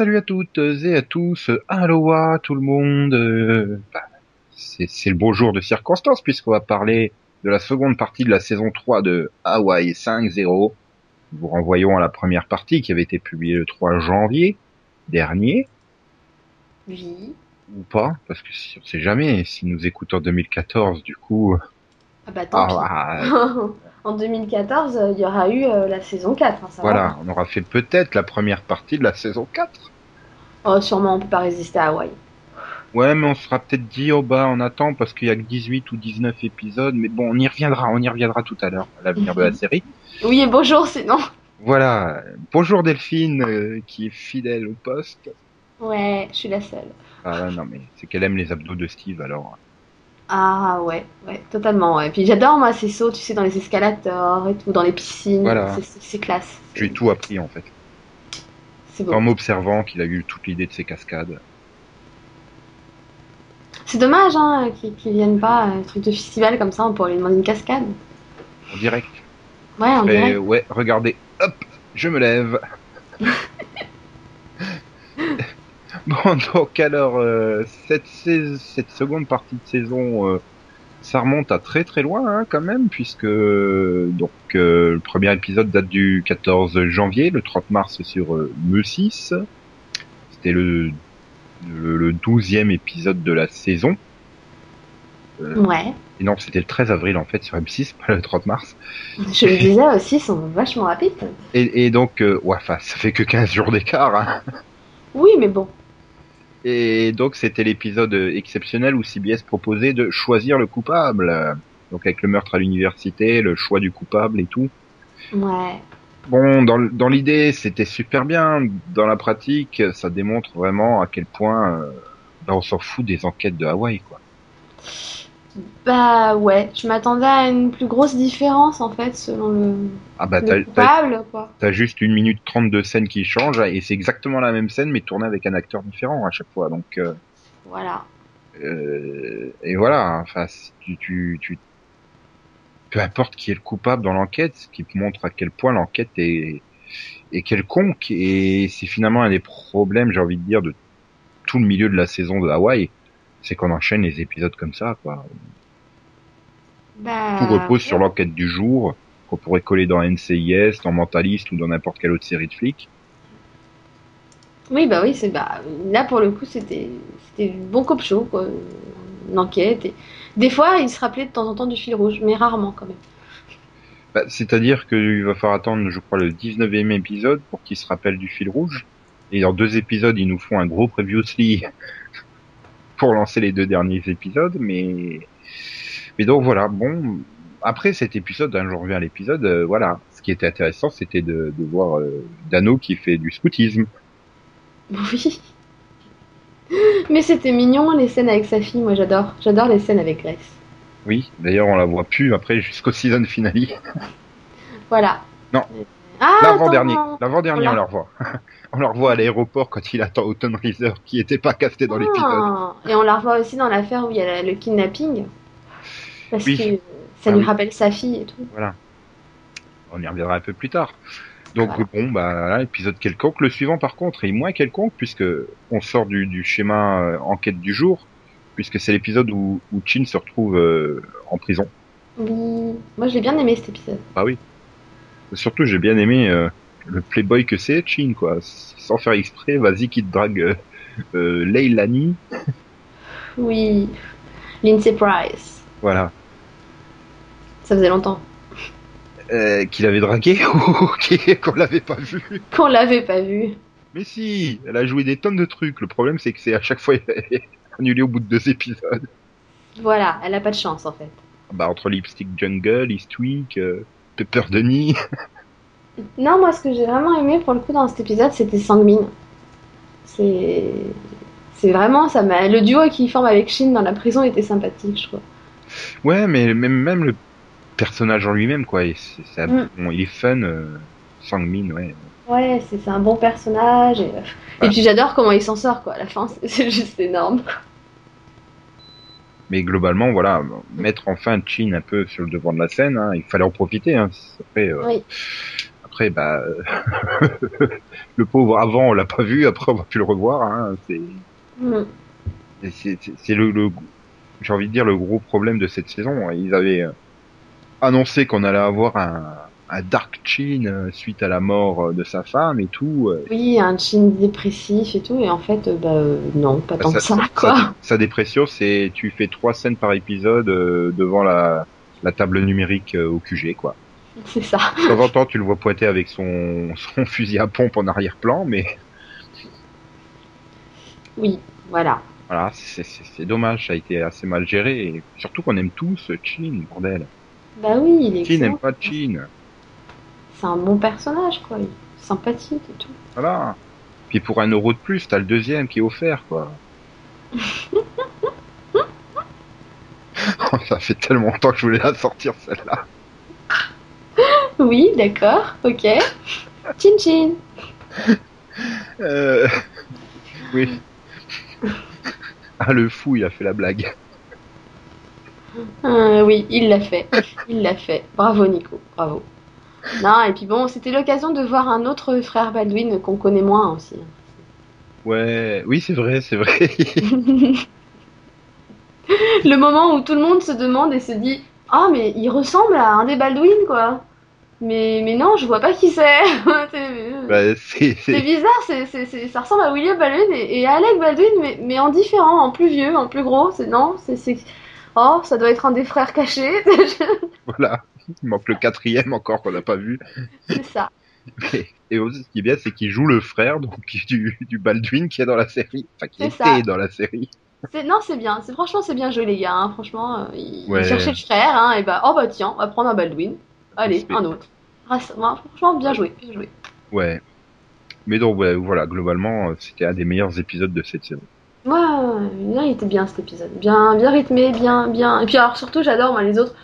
Salut à toutes et à tous, aloha tout le monde. Euh, bah, c'est le beau jour de circonstance puisqu'on va parler de la seconde partie de la saison 3 de Hawaii 5.0. Nous vous renvoyons à la première partie qui avait été publiée le 3 janvier dernier, Oui. ou pas, parce que si on sait jamais, si nous écoutons en 2014, du coup... Ah bah tant ah, pis. ah, en 2014, euh, il y aura eu euh, la saison 4. hein, ça va. voilà, on aura fait peut-être la première partie de la saison 4. Oh, sûrement, on peut pas résister à Hawaï. Ouais, mais on se sera peut-être dit, oh bah, on attend parce qu'il y a que 18 ou 19 épisodes, mais bon, on y reviendra, on y reviendra tout à l'heure, à l'avenir de la Mhm. série. Oui, et bonjour, sinon. Voilà. Bonjour Delphine, euh, qui est fidèle au poste. Ouais, je suis la seule. Ah non, mais c'est qu'elle aime les abdos de Steve, alors. Ah ouais, ouais, totalement. Ouais. Puis j'adore moi ces sauts, tu sais, dans les escalators et tout, dans les piscines. Voilà. C'est- classe. J'ai tout appris, en fait. C'est beau. En m'observant qu'il a eu toute l'idée de ces cascades. C'est dommage hein, qu'ils viennent pas à un truc de festival comme ça, on pourrait lui demander une cascade. En direct. Ouais, Mais dirait. ouais, regardez, hop, je me lève. bon, donc alors, euh, cette, cette seconde partie de saison, euh, ça remonte à très très loin hein, quand même, puisque euh, donc euh, le premier épisode date du 14 janvier, le 30 mars sur euh, Me6. C'était le, le, le 12e épisode de la saison. Euh, Ouais. et non, c'était le 13 avril en fait sur M6, pas le 30 mars. Je le disais aussi, ils sont vachement rapides. Et, et donc, euh, ouais, ça fait que 15 jours d'écart. Hein. Oui, mais bon. Et donc, c'était l'épisode exceptionnel où CBS proposait de choisir le coupable. Donc, avec le meurtre à l'université, le choix du coupable et tout. Ouais. Bon, dans, dans l'idée, c'était super bien. Dans la pratique, ça démontre vraiment à quel point euh, ben, on s'en fout des enquêtes de Hawaï, quoi. Bah ouais, je m'attendais à une plus grosse différence en fait selon le, Ah bah, le coupable quoi. t'as juste une minute trente de scène qui change et c'est exactement la même scène mais tournée avec un acteur différent à chaque fois. Donc, euh, Voilà. Euh, et voilà, enfin, si tu, tu, tu, peu importe qui est le coupable dans l'enquête, ce qui montre à quel point l'enquête est, est quelconque, et c'est finalement un des problèmes, j'ai envie de dire, de tout le milieu de la saison de Hawaï, c'est qu'on enchaîne les épisodes comme ça, quoi. Bah, Tout repose sur l'enquête du jour, qu'on pourrait coller dans NCIS, dans Mentalist ou dans n'importe quelle autre série de flics. Oui, bah oui, c'est bah là pour le coup c'était c'était bon cop show quoi, une enquête et des fois il se rappelait de temps en temps du fil rouge, mais rarement quand même. Bah, C'est-à-dire qu'il va falloir attendre, je crois, le 19e épisode pour qu'il se rappelle du fil rouge. Et dans deux épisodes, ils nous font un gros previously pour lancer les deux derniers épisodes. Mais, mais donc voilà. Bon, après cet épisode, hein, je reviens à l'épisode. euh, voilà, ce qui était intéressant, c'était de, de voir euh, Dano qui fait du scoutisme. Oui. Mais c'était mignon les scènes avec sa fille, moi j'adore. J'adore les scènes avec Grace. Oui. D'ailleurs, on la voit plus après jusqu'au season finale. Voilà. Non. Ah, L'avant-dernier, l'avant-dernier, On la revoit. on la revoit à l'aéroport quand il attend Autumn Reeser, qui était pas casté dans l'épisode. Ah, Et on la revoit aussi dans l'affaire où il y a le kidnapping. Parce Oui. que ça Ah lui oui. rappelle sa fille et tout. On y reviendra un peu plus tard. Donc Voilà. bon, bah voilà, épisode quelconque. Le suivant, par contre, est moins quelconque puisque on sort du, du schéma euh, enquête du jour, puisque c'est l'épisode où, où Chin se retrouve euh, en prison. Oui. Moi j'ai bien aimé cet épisode. Bah oui. Surtout, j'ai bien aimé euh, le playboy que c'est, Chin, quoi. Sans faire exprès, vas-y qui te drague euh, euh, Leilani. Oui. Lindsay Price. Voilà. Ça faisait longtemps Euh, qu'il avait dragué ou qui- qu'on l'avait pas vu? qu'on l'avait pas vue. Mais si, elle a joué des tonnes de trucs. Le problème, c'est que c'est à chaque fois annulé au bout de deux épisodes. Voilà, elle a pas de chance en fait. Bah, entre Lipstick Jungle, Eastwick, euh, Pepper Denis. Non, moi ce que j'ai vraiment aimé pour le coup dans cet épisode, c'était Sangmin. C'est. C'est vraiment ça le duo qu'il forme avec Shin dans la prison était sympathique, je trouve. Ouais, mais même, même le personnage en lui-même, quoi. il- Mm. bon, il est fun, euh, Sangmin, ouais. Ouais, c'est un bon personnage. Et, et Ouais. puis j'adore comment il s'en sort, quoi. À la fin, c'est- c'est juste énorme. Mais globalement, voilà, mettre enfin Chin un peu sur le devant de la scène, hein, il fallait en profiter. Hein. Après, euh, Oui. après bah, le pauvre avant, on l'a pas vu, après on va plus le revoir. Hein, c'est Mm. le, le j'ai envie de dire le gros problème de cette saison. Ils avaient euh, annoncé qu'on allait avoir un, un Dark Chin euh, suite à la mort euh, de sa femme et tout. euh, Oui, un chin dépressif et tout, et en fait, bah non, pas tant que ça, quoi. Sa, sa dépression, c'est tu fais trois scènes par épisode devant la, la table numérique au QG, quoi. C'est ça. De temps en temps, tu le vois pointer avec son, son fusil à pompe en arrière-plan, mais Oui, voilà. voilà, c'est dommage, ça a été assez mal géré. Et surtout qu'on aime tous Chin, bordel. Bah oui, il est Qui n'aime pas Chin C'est un bon personnage, quoi. Il est sympathique et tout. Voilà. Puis pour un euro de plus, t'as le deuxième qui est offert, quoi. Ça fait tellement longtemps que je voulais la sortir, celle-là. Oui, d'accord, ok. Chin chin. Euh... Oui. Ah, le fou, il a fait la blague. Euh, oui, il l'a fait. Il l'a fait. Bravo, Nico. Bravo. Non, et puis bon, c'était l'occasion de voir un autre frère Baldwin qu'on connaît moins aussi. Ouais, oui, c'est vrai, c'est vrai. le moment où tout le monde se demande et se dit Ah, mais il ressemble à un des Baldwin, quoi. Mais, mais non, je vois pas qui c'est. C'est- Bah, c'est, bizarre, c'est, c'est, c'est- ça ressemble à William Baldwin et, et à Alec Baldwin, mais, mais en différent, en plus vieux, en plus gros. C'est non, c'est... Oh, ça doit être un des frères cachés. Voilà. Il manque le quatrième encore qu'on n'a pas vu. c'est ça. Et, et aussi, ce qui est bien, c'est qu'il joue le frère donc, du, du Baldwin qui est dans la série. Enfin, qui était ça. dans la série. Non, c'est bien. C'est, franchement, c'est bien joué, les gars. hein. Franchement, euh, ils, ils Ouais. cherchaient le frère, hein, et bah, oh bah tiens, on va prendre un Baldwin. Allez, un autre. Franchement, bien joué, bien joué. Ouais. Mais donc, ouais, voilà, globalement, euh, c'était un des meilleurs épisodes de cette saison. Ouais, il était bien cet épisode. Bien, bien rythmé, bien, bien. Et puis alors, surtout, j'adore, moi, les autres.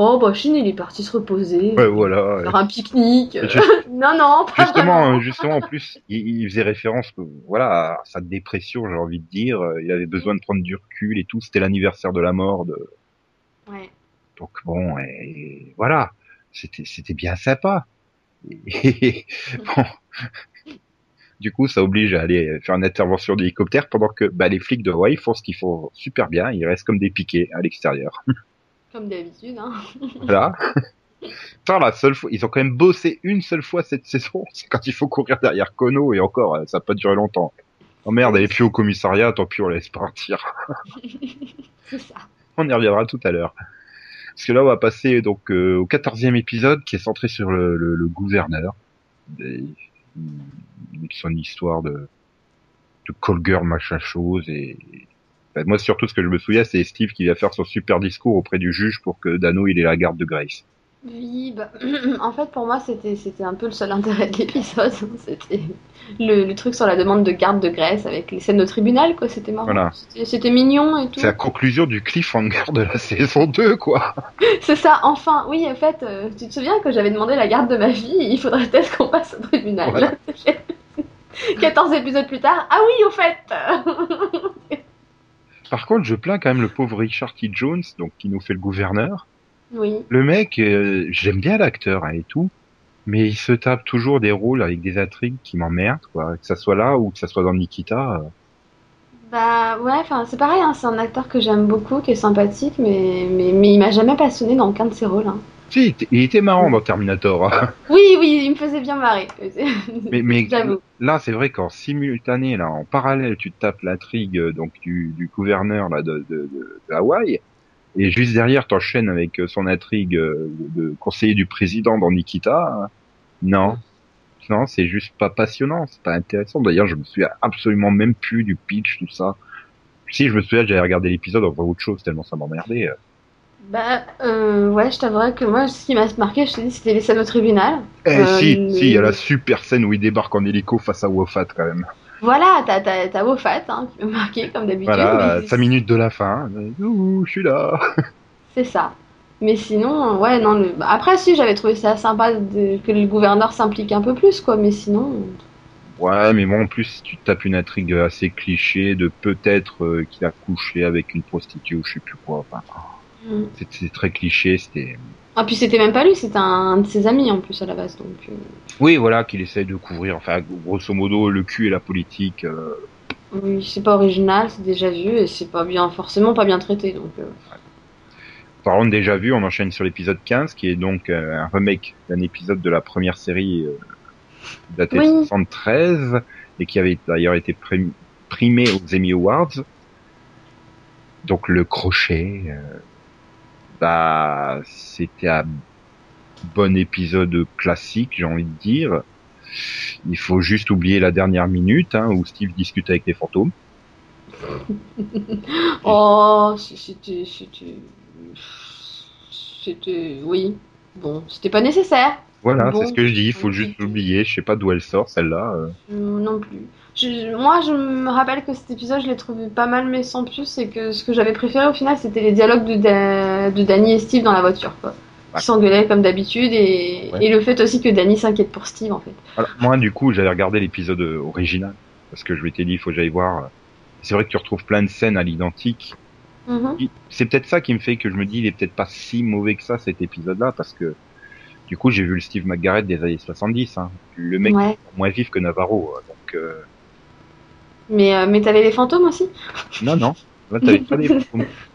Oh, bah, Chine, il est parti se reposer. Ouais, voilà. Faire un pique-nique. non, non, pas Justement, euh, justement, en plus, il, il faisait référence, euh, voilà, à sa dépression, j'ai envie de dire. Euh, Il avait besoin de prendre du recul et tout. C'était l'anniversaire de la mort de. Ouais. Donc bon, et voilà, c'était c'était bien sympa. Et, bon, du coup, ça oblige à aller faire une intervention d'hélicoptère pendant que bah, les flics de Hawaï font ce qu'ils font super bien. Ils restent comme des piquets à l'extérieur. Comme d'habitude, hein. Voilà. Putain, la seule fois, ils ont quand même bossé une seule fois cette saison, c'est quand il faut courir derrière Kono et encore, euh, ça n'a pas duré longtemps. Oh merde, elle est plus au commissariat, tant pis, on la laisse partir. C'est ça. On y reviendra tout à l'heure. Parce que là, on va passer donc euh, au quatorzième épisode qui est centré sur le, le, le gouverneur. Qui sont une histoire de, de call girl machin chose et moi surtout ce que je me souviens c'est Steve qui vient faire son super discours auprès du juge pour que Dano il ait la garde de Grace. Oui, bah, en fait, pour moi, c'était, c'était un peu le seul intérêt de l'épisode. C'était le, le truc sur la demande de garde de Grèce avec les scènes de tribunal, quoi. C'était marrant. Voilà. C'était mignon et tout. C'est la conclusion du cliffhanger de la saison 2 quoi. C'est ça, enfin. Oui, en fait, euh, tu te souviens que j'avais demandé la garde de ma fille Il faudrait peut-être qu'on passe au tribunal. Voilà. 14 épisodes plus tard. Ah oui, au fait Par contre je plains quand même le pauvre Richard T. Jones donc qui nous fait le gouverneur. Oui. Le mec, euh, j'aime bien l'acteur hein, et tout, mais il se tape toujours des rôles avec des intrigues qui m'emmerdent, quoi. Que ça soit là ou que ça soit dans Nikita. euh. Bah ouais, enfin c'est pareil, hein, c'est un acteur que j'aime beaucoup, qui est sympathique, mais, mais, mais il m'a jamais passionné dans aucun de ses rôles. hein. Si, il était- marrant dans Terminator. hein. Oui, oui, il me faisait bien marrer. mais mais là, c'est vrai qu'en simultané, là, en parallèle, tu te tapes l'intrigue euh, donc du, du gouverneur là de, de, de, de Hawaï, et juste derrière, t'enchaînes avec euh, son intrigue euh, de, conseiller du président dans Nikita. hein. Non. Non, c'est juste pas passionnant, c'est pas intéressant. D'ailleurs, je me souviens absolument même plus du pitch, tout ça. Si, je me souviens, j'avais regardé l'épisode en autre chose, tellement ça m'emmerdait. Euh. Bah euh, ouais, je t'avouerais que moi, ce qui m'a marqué, je t'ai dit, c'était les scènes au tribunal. Eh Euh, si, mais- si, il y a la super scène où il débarque en hélico face à Wofat quand même. Voilà, t'as Wofat, hein, qui m'a marqué comme d'habitude. Voilà, mais 5 minutes de la fin. Ouh, je suis là. C'est ça. Mais sinon, ouais, non. Le... Après, si, j'avais trouvé ça sympa de- que le gouverneur s'implique un peu plus, quoi. Mais sinon, Ouais, mais bon, en plus, tu tapes une intrigue assez cliché de peut-être euh, qu'il a couché avec une prostituée ou je sais plus quoi. Enfin, hmm. c'était très cliché, c'était... Ah, puis c'était même pas lui, c'était un de ses amis en plus à la base. Donc, euh. Oui, voilà, qu'il essaye de couvrir, enfin, grosso modo, le cul et la politique. euh, Oui, c'est pas original, c'est déjà vu et c'est pas bien, forcément pas bien traité. Donc, euh. Parlant de déjà vu, on enchaîne sur l'épisode 15, qui est donc euh, un remake d'un épisode de la première série daté Oui. de 73 et qui avait d'ailleurs été prim- primé aux Emmy Awards. Donc le crochet, euh, bah c'était un bon épisode classique, j'ai envie de dire. Il faut juste oublier la dernière minute hein, où Steve discute avec les fantômes. Oh, c'était, c'était, c'était, oui. Bon, c'était pas nécessaire. Voilà, Bon. c'est ce que je dis. Il faut juste l'oublier. Je sais pas d'où elle sort celle-là. euh. Euh, non plus. Je- moi, je me rappelle que cet épisode, je l'ai trouvé pas mal, mais sans plus, et que ce que j'avais préféré au final, c'était les dialogues de, Da- de Danny et Steve dans la voiture, quoi. Ouais. Qui s'engueulaient comme d'habitude, et, Ouais. et le fait aussi que Danny s'inquiète pour Steve, en fait. Alors, moi, du coup, j'avais regardé l'épisode euh, original parce que je m'étais dit, il faut que j'aille voir. euh, C'est vrai que tu retrouves plein de scènes à l'identique. Mhm. Il- C'est peut-être ça qui me fait que je me dis, il est peut-être pas si mauvais que ça cet épisode-là parce que du coup, j'ai vu le Steve McGarrett des années 70. Hein. Le mec Ouais. moins vif que Navarro. euh, Donc, euh, Mais, euh, mais t'avais les fantômes aussi non, non. Là, t'avais pas des fantômes.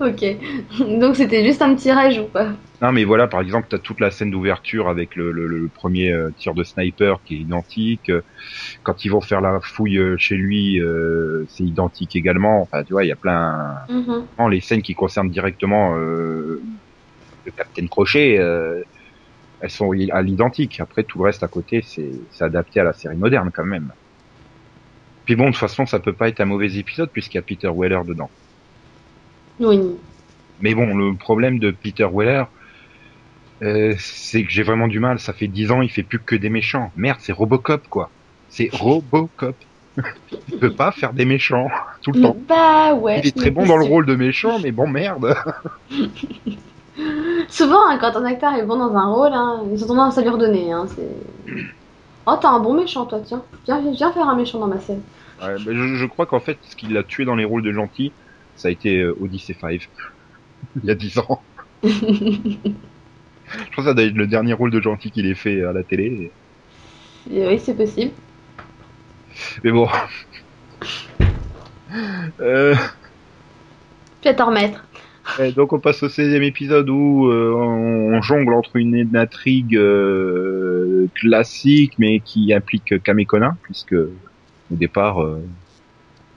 Ok. Donc c'était juste un petit rajout, quoi. Non, mais voilà, par exemple, t'as toute la scène d'ouverture avec le, le- le premier euh, tir de sniper qui est identique. Quand ils vont faire la fouille euh, chez lui, euh, c'est identique également. Enfin, tu vois, il y a plein. Mhm. Vraiment, les scènes qui concernent directement euh, le Capitaine Crochet, euh, elles sont à l'identique. Après, tout le reste à côté, c'est c'est adapté à la série moderne quand même. Puis bon, de toute façon, ça peut pas être un mauvais épisode puisqu'il y a Peter Weller dedans. Oui. Mais bon, le problème de Peter Weller, euh, c'est que j'ai vraiment du mal. Ça fait dix ans, il fait plus que des méchants. Merde, c'est Robocop, quoi. C'est Robocop. il peut pas faire des méchants tout le temps. Bah ouais. Il est très bon dans le rôle de méchant, mais bon, merde. Souvent, hein, quand un acteur est bon dans un rôle, hein, ils ont tendance à lui redonner. Hein, c'est... Oh, t'as un bon méchant, toi, tiens. Viens, viens faire un méchant dans ma scène. Ouais, bah, je, je crois qu'en fait, ce qui l'a tué dans les rôles de gentil, ça a été euh, Odyssey 5. il y a dix ans. Je crois que ça doit être le dernier rôle de gentil qu'il ait fait à la télé. Et oui, c'est possible. Mais bon. Euh, Tu vas t'en remettre. Ouais, donc on passe au 16e épisode où euh, on jongle entre une, une intrigue euh, classique mais qui implique Kamekona puisque au départ euh,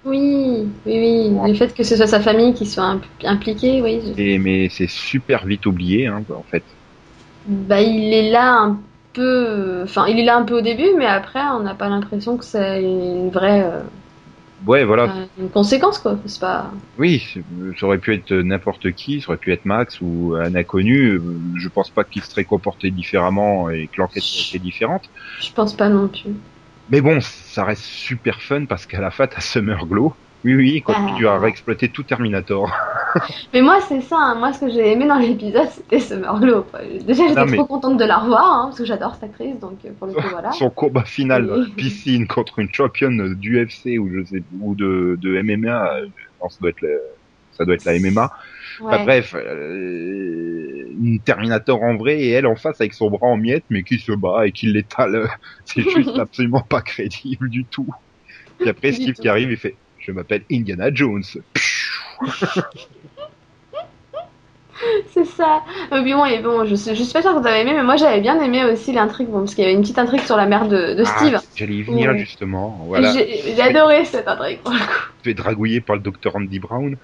Oui, oui, oui. Le fait que ce soit sa famille qui soit imp- impliquée, oui. je- et, mais c'est super vite oublié hein, en fait. Bah, il est là un peu. Enfin, il est là un peu au début, mais après, on n'a pas l'impression que c'est une vraie. Ouais voilà, euh, une conséquence, quoi. C'est pas. oui, ça aurait pu être n'importe qui, ça aurait pu être Max ou un inconnu. Je pense pas qu'il serait comporté différemment et que l'enquête aurait été différente. Je pense pas non plus. Mais bon, ça reste super fun parce qu'à la fin t'as Summer Glow. Oui oui, il continue à réexploiter tout Terminator. Mais moi, c'est ça. hein. Moi, ce que j'ai aimé dans l'épisode, c'était quoi. Déjà, j'étais mais- trop contente de la revoir, hein, parce que j'adore cette actrice, donc euh, pour le coup, voilà. Son combat final Oui. piscine contre une championne d'UFC ou je sais ou de, de MMA, non, ça doit être le- ça doit être la MMA. Enfin, bref, euh, une Terminator en vrai et elle en face avec son bras en miettes mais qui se bat et qui l'étale. C'est juste absolument pas crédible du tout. Puis après Steve qui arrive il fait je m'appelle Indiana Jones. C'est ça. Puis bon, et bon, je, suis- je suis pas sûre que vous avez aimé, mais moi, j'avais bien aimé aussi l'intrigue, bon, parce qu'il y avait une petite intrigue sur la mère de, de Steve. Ah, J'allais y venir justement. Voilà. J'ai adoré cette intrigue, pour le coup. Tu es dragouillé par le docteur Andy Brown.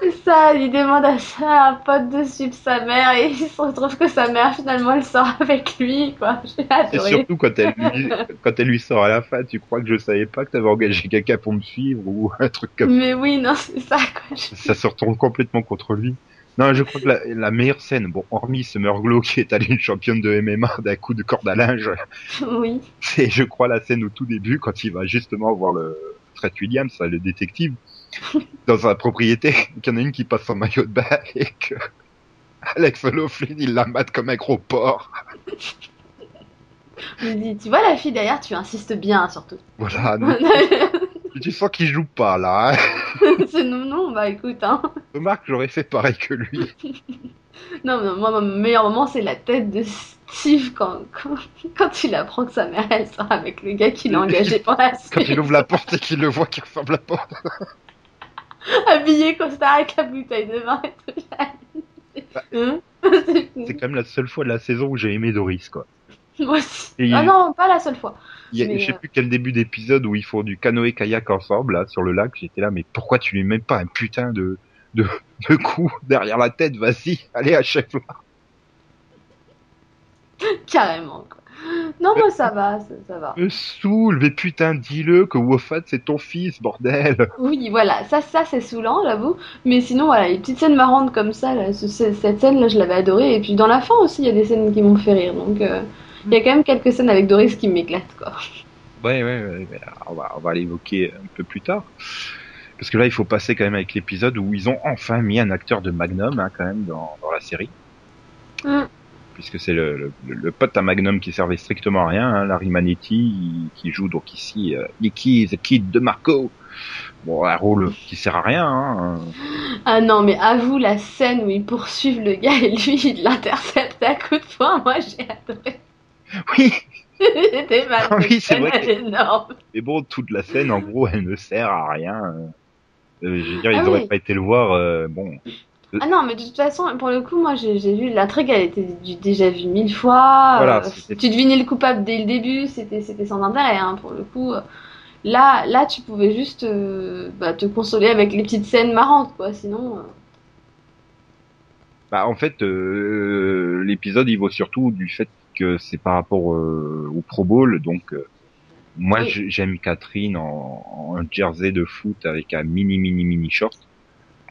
C'est ça, il demande à ça, un pote de suivre sa mère, et il se retrouve que sa mère, finalement, elle sort avec lui, quoi. J'ai Et adoré. surtout quand elle, lui, quand elle lui sort à la fin, tu crois que je savais pas que t'avais engagé quelqu'un pour me suivre ou un truc comme Mais oui, non, c'est ça, quoi. ça. Ça se retourne complètement contre lui. Non, je crois que la, la meilleure scène, bon, hormis Summer Glow qui est allée une championne de MMA d'un coup de corde à linge, Oui. c'est, je crois, la scène au tout début quand il va justement voir le Fred Williams, le détective, dans sa propriété, qu'il y en a une qui passe en maillot de bain et que Alex O'Loughlin, il la mate comme un gros porc. Me dit, tu vois la fille derrière, tu insistes bien, surtout. Voilà. non, tu sens qu'il joue pas, là. hein. c'est non, non, bah écoute, hein. Remarque, j'aurais fait pareil que lui. Non, non, moi, mon meilleur moment, c'est la tête de Steve quand, quand, quand il apprend que sa mère, elle sort avec le gars qu'il a engagé pour la Quand il suite. ouvre la porte et qu'il le voit qui referme la porte. Habillé costard avec la bouteille de vin et tout. Hein? C'est C'est quand même la seule fois de la saison où j'ai aimé Doris, quoi. Moi aussi. Et Ah il- non, pas la seule fois. Il y a, Mais, je sais euh, plus quel début d'épisode où ils font du canoë-kayak ensemble, là, sur le lac. J'étais là, mais pourquoi tu lui mets pas un putain de, de, de coup derrière la tête? Vas-y, allez, achève-la. Carrément, quoi. Non, moi, ça va, ça, ça va. Me saoule, mais putain, dis-le que Wofat c'est ton fils, bordel. Oui, voilà, ça, ça c'est saoulant, j'avoue. Mais sinon, voilà, les petites scènes marrantes comme ça, là, ce- ce- cette scène-là, je l'avais adorée. Et puis dans la fin aussi, il y a des scènes qui m'ont fait rire. Donc, euh, il y a quand même quelques scènes avec Doris qui m'éclatent, quoi. Ouais, ouais, ouais, on va, on va l'évoquer un peu plus tard. Parce que là, il faut passer quand même avec l'épisode où ils ont enfin mis un acteur de Magnum, hein, quand même, dans, dans la série. Mm. Puisque c'est le, le, le pote à Magnum qui servait strictement à rien, hein, Larry Manetti, qui joue donc ici euh, Nicky, the Kid de Marco. Bon, un rôle qui sert à rien, hein. Ah non, mais avoue la scène où ils poursuivent le gars et lui, il l'intercepte à coups de poing. Moi, j'ai adoré. Oui. Ah oui, c'est vrai que- mais bon, toute la scène, en gros, elle ne sert à rien. euh. Euh, je veux dire, ils Ah auraient oui. pas été le voir, euh, bon. Ah non, mais de toute façon, pour le coup, moi, j'ai vu l'intrigue, elle était déjà vue mille fois. Voilà, euh, tu devinais le coupable dès le début, c'était c'était sans intérêt, hein, pour le coup. Là, là, tu pouvais juste euh, bah, te consoler avec les petites scènes marrantes, quoi. Sinon, euh, Bah, en fait, l'épisode, il vaut surtout du fait que c'est par rapport euh, au Pro Bowl, donc euh, moi Oui. j'aime Catherine en, en jersey de foot avec un mini mini mini short.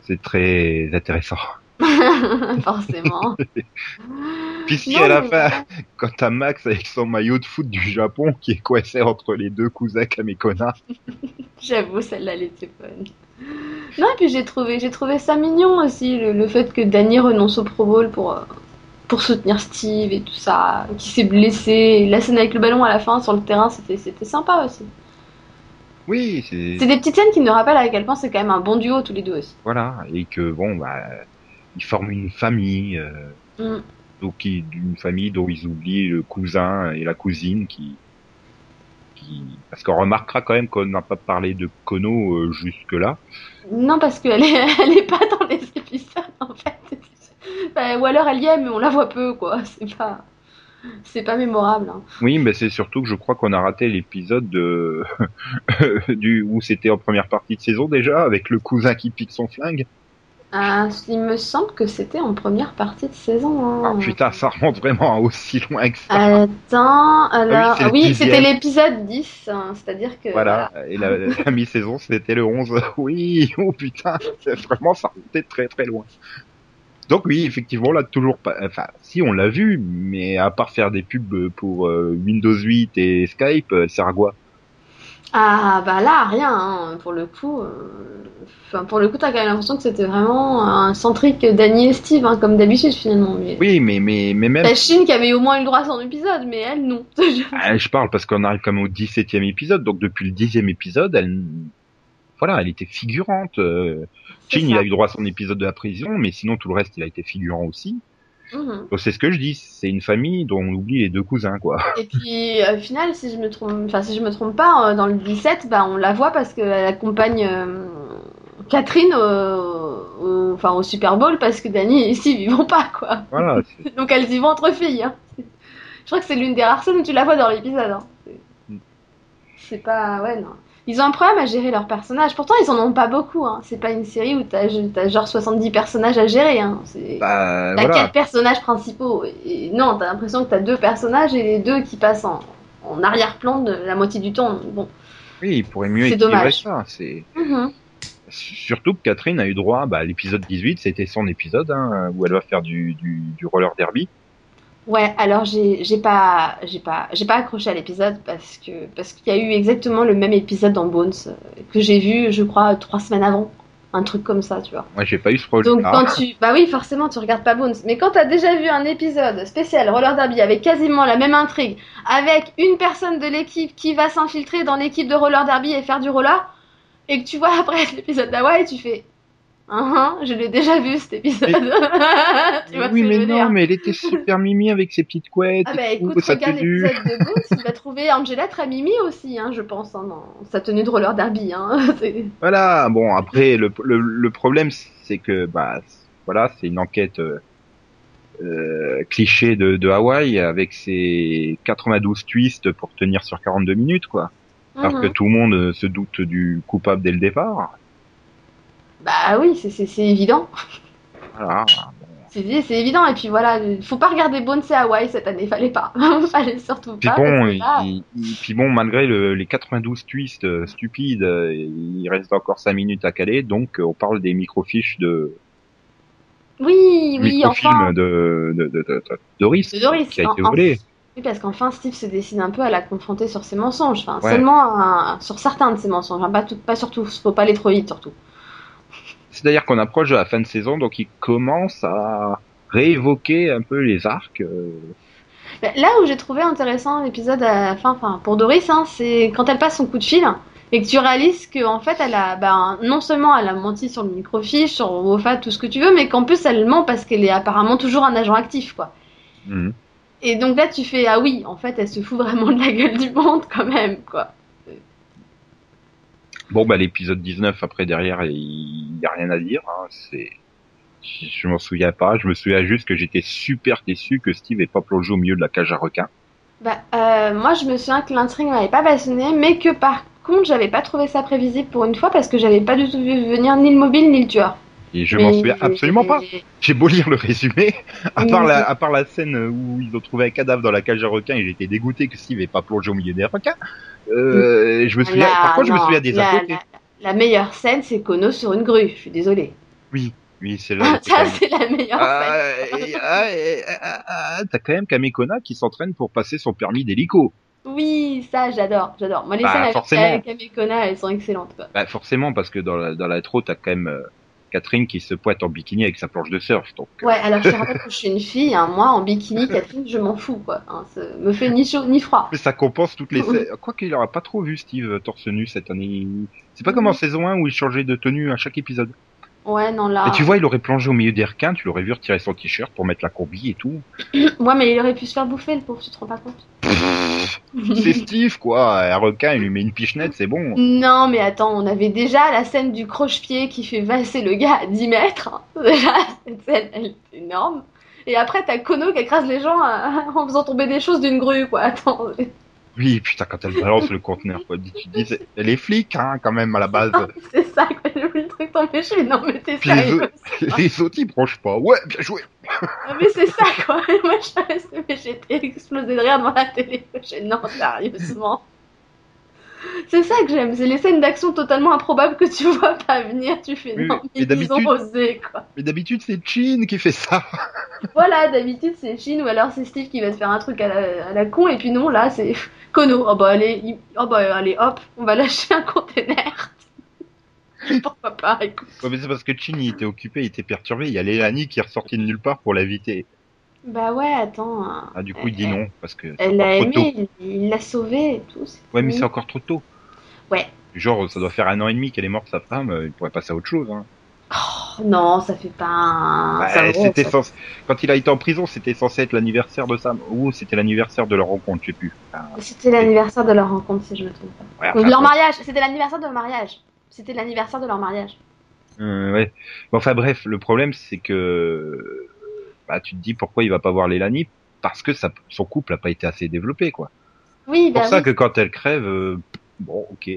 C'est très intéressant. forcément. Puis si Non, à la mais- fin, quand t'as Max avec son maillot de foot du Japon qui est coincé entre les deux cousins Kamekona, J'avoue, celle-là, elle était fun. Non, et puis j'ai trouvé, j'ai trouvé ça mignon aussi, le, le fait que Danny renonce au Pro Bowl pour, euh, pour soutenir Steve et tout ça, qui s'est blessé. La scène avec le ballon à la fin sur le terrain, c'était, c'était sympa aussi. oui, c'est C'est des petites scènes qui nous rappellent à quel point c'est quand même un bon duo tous les deux aussi. voilà, et que bon bah ils forment une famille. euh, Mm. donc qui- d'une famille dont ils oublient le cousin et la cousine qui qui parce qu'on remarquera quand même qu'on n'a pas parlé de Kono euh, jusque là Non, parce qu'elle est, elle est pas dans les épisodes en fait. Enfin, ou alors elle y est, mais on la voit peu quoi. C'est pas, c'est pas mémorable. hein. oui mais c'est surtout que je crois qu'on a raté l'épisode de du où c'était en première partie de saison déjà avec le cousin qui pique son flingue Ah, il me semble que c'était en première partie de saison. hein. ah putain ça remonte vraiment aussi loin que ça Attends, alors. c'est le Ah oui, c'était l'épisode 10, hein, c'est-à-dire que. voilà et la, la mi-saison c'était le 11 oui oh putain vraiment ça remontait très très loin donc oui, effectivement, là toujours pas. Enfin, si on l'a vu, mais à part faire des pubs pour euh, Windows 8 et Skype, elle sert à quoi Ah, bah là, rien, hein, pour le coup. euh, Enfin, pour le coup, t'as quand même l'impression que c'était vraiment un centrique Danny et Steve, hein, comme d'habitude finalement. Mais... Oui, mais mais mais même. La Chine qui avait au moins eu le droit à son épisode, mais elle, non. Ah, je parle parce qu'on arrive quand même au 17e épisode, donc depuis le 10e épisode, elle, voilà, elle était figurante. Euh, Chin, il a eu droit à son épisode de la prison, mais sinon tout le reste, il a été figurant aussi. Mhm. C'est ce que je dis, c'est une famille dont on oublie les deux cousins, quoi. Et puis, au final, si je me trompe, enfin, si je me trompe pas, euh, dans le 17, bah, on la voit parce qu'elle accompagne euh, Catherine au, au- enfin, au Super Bowl parce que Danny et Steve ils vont pas, quoi. Voilà. Donc elles y vont entre filles. hein. Je crois que c'est l'une des rares scènes où tu la vois dans l'épisode. hein. C'est- Mm. C'est pas. Ouais, non. Ils ont un problème à gérer leurs personnages. Pourtant, ils en ont pas beaucoup. Hein. C'est pas une série où t'as as genre 70 personnages à gérer. Hein. Bah T'as voilà. quatre personnages principaux. Et non, t'as l'impression que t'as deux personnages et les deux qui passent en, en arrière-plan de la moitié du temps. Bon. Oui, il pourrait mieux équilibrer dommage. ça. C'est Mhm. surtout que Catherine a eu droit, bah, à l'épisode 18, c'était son épisode hein, où elle va faire du, du, du roller derby. Ouais, alors j'ai j'ai pas j'ai pas j'ai pas accroché à l'épisode parce que parce qu'il y a eu exactement le même épisode dans Bones euh, que j'ai vu, je crois, trois semaines avant, un truc comme ça, tu vois. Moi, j'ai pas eu ce rôle. Donc quand tu bah oui, forcément, tu regardes pas Bones, mais quand t'as déjà vu un épisode spécial roller derby avec quasiment la même intrigue, avec une personne de l'équipe qui va s'infiltrer dans l'équipe de roller derby et faire du roller, et que tu vois après l'épisode d'Hawaii, tu fais Hein, je l'ai déjà vu cet épisode. tu vois oui, mais non, dire mais elle était super mimi avec ses petites couettes. Ah et bah tout, écoute, ça regarde l'épisode de Ghost, il va trouver Angela très mimi aussi, hein, je pense, hein, dans sa tenue de roller derby. Hein. Voilà, bon, après, le, le, le problème, c'est que, bah, voilà, c'est une enquête euh, euh, cliché de, de Hawaï avec ses 92 twists pour tenir sur 42 minutes, quoi. Alors que Mhm. tout le monde euh, se doute du coupable dès le départ. Bah oui, c'est- évident. Voilà. C'est évident, et puis voilà, faut pas regarder Bones et Hawaii cette année, fallait pas. fallait surtout Puis pas. bon, que là- il- il- puis bon, malgré le- les 92 twists euh, stupides, euh, il reste encore 5 minutes à caler, donc euh, on parle des microfiches de Oui, oui, enfin. de, de, de, de, de Doris, De Doris, qui a été volé. Oui, parce qu'enfin, Steve se décide un peu à la confronter sur ses mensonges. Enfin, Ouais. seulement un- sur certains de ses mensonges, hein, pas, tout, pas surtout. Faut pas aller trop vite, surtout. C'est-à-dire qu'on approche de la fin de saison, donc il commence à réévoquer un peu les arcs. euh, Bah, Là où j'ai trouvé intéressant l'épisode à la fin, enfin pour Doris, hein, c'est quand elle passe son coup de fil et que tu réalises qu'en fait elle a, bah, non seulement elle a menti sur le microfiche, sur Wofa, tout ce que tu veux, mais qu'en plus elle ment parce qu'elle est apparemment toujours un agent actif, quoi. mhm. Et donc là tu fais ah oui, en fait elle se fout vraiment de la gueule du monde quand même, quoi. Bon, bah l'épisode 19, après, derrière, il y a rien à dire. Hein, c'est... Je je m'en souviens pas. Je me souviens juste que j'étais super déçu que Steve ait pas plongé au milieu de la cage à requins. Bah euh, moi je me souviens que l'intrigue m'avait pas passionné, mais que par contre j'avais pas trouvé ça prévisible pour une fois parce que j'avais pas du tout vu venir ni le mobile ni le tueur. Et je m'en souviens absolument pas. J'ai beau lire le résumé, à part, la, à part la scène où ils ont trouvé un cadavre dans la cage à requins et j'étais dégoûté que Steve ait pas plongé au milieu des requins. Euh, je me souviens, La- par contre, je me souviens des la, à côté. la- la meilleure scène, c'est Kono sur une grue. Je suis désolée. Oui, c'est là. Ça, c'est la meilleure Ah, scène. ah, ah, ah, T'as quand même Kamekona qui s'entraîne pour passer son permis d'hélico. Oui, ça, j'adore, j'adore. Moi, les Bah, scènes avec, forcément. avec Amekona, elles sont excellentes. Quoi. Bah, forcément, parce que dans la, dans la t'as quand même euh, Catherine qui se pointe en bikini avec sa planche de surf. Donc, euh, Ouais, alors je rappelle que je suis une fille, hein, moi, en bikini, Catherine, je m'en fous, quoi. Hein, ça me fait ni chaud ni froid. Mais ça compense toutes les. Quoi qu'il aura pas trop vu Steve euh, torse nu cette année. C'est pas comme en saison 1 où il changeait de tenue à chaque épisode. Ouais, non, là. Et tu vois, il aurait plongé au milieu des requins, tu l'aurais vu retirer son t-shirt pour mettre la courbille et tout. Ouais, mais il aurait pu se faire bouffer, le pauvre, tu te rends pas compte C'est Steve, quoi. Un requin, il lui met une pichenette, c'est bon. Non, mais attends, on avait déjà la scène du croche-pied qui fait valser le gars à 10 mètres. Déjà, cette scène, elle est énorme. Et après, t'as Kono qui écrase les gens euh, en faisant tomber des choses d'une grue, quoi. Attends. Oui, putain, quand elle balance le conteneur, quoi. Tu dis, elle est flic, hein, quand même, à la base. C'est ça, quoi. J'ai vu le truc tomber. Je non, mais t'es Puis les sérieux. autres- Les autres, ils branchent pas. Ouais, bien joué. Ah, Mais c'est ça, quoi. Moi, je restais, mais j'étais explosée de rire devant la télé. Dit, non, sérieusement. C'est ça que j'aime, c'est les scènes d'action totalement improbables que tu vois pas venir. Tu fais, Oui, non, mais ils ont d'habitude- osé, quoi. Mais d'habitude, c'est Chin qui fait ça. Voilà, d'habitude c'est Shin ou alors c'est Steve qui va te faire un truc à la, à la con et puis non, là c'est Kono. Oh bah allez, il- oh bah allez, hop, on va lâcher un container. Pourquoi pas, écoute. Ouais, mais c'est parce que Chin, il était occupé, il était perturbé. Il y a Lélani qui est ressortie de nulle part pour l'inviter. Bah ouais, attends. hein. Ah, du coup, il dit non, parce que Elle l'a aimé, il l'a sauvé et tout. Ouais, mais c'est encore trop tôt. Ouais. Genre, ça doit faire un an et demi qu'elle est morte, sa femme. euh, Il pourrait passer à autre chose. Hein. Oh, non, ça fait pas un. C'était censé... Quand il a été en prison, c'était censé être l'anniversaire de Sam. Ou c'était l'anniversaire de leur rencontre, je sais plus. Enfin, C'était l'anniversaire de leur rencontre, si je me trompe pas. ouais, enfin, leur mariage, c'était l'anniversaire de leur mariage. C'était l'anniversaire de leur mariage. Euh, ouais. Bon, enfin bref, le problème c'est que bah, tu te dis pourquoi il va pas voir Lélani parce que ça, son couple a pas été assez développé quoi. Oui, C'est pour bah ça que quand elle crève, euh, bon ok,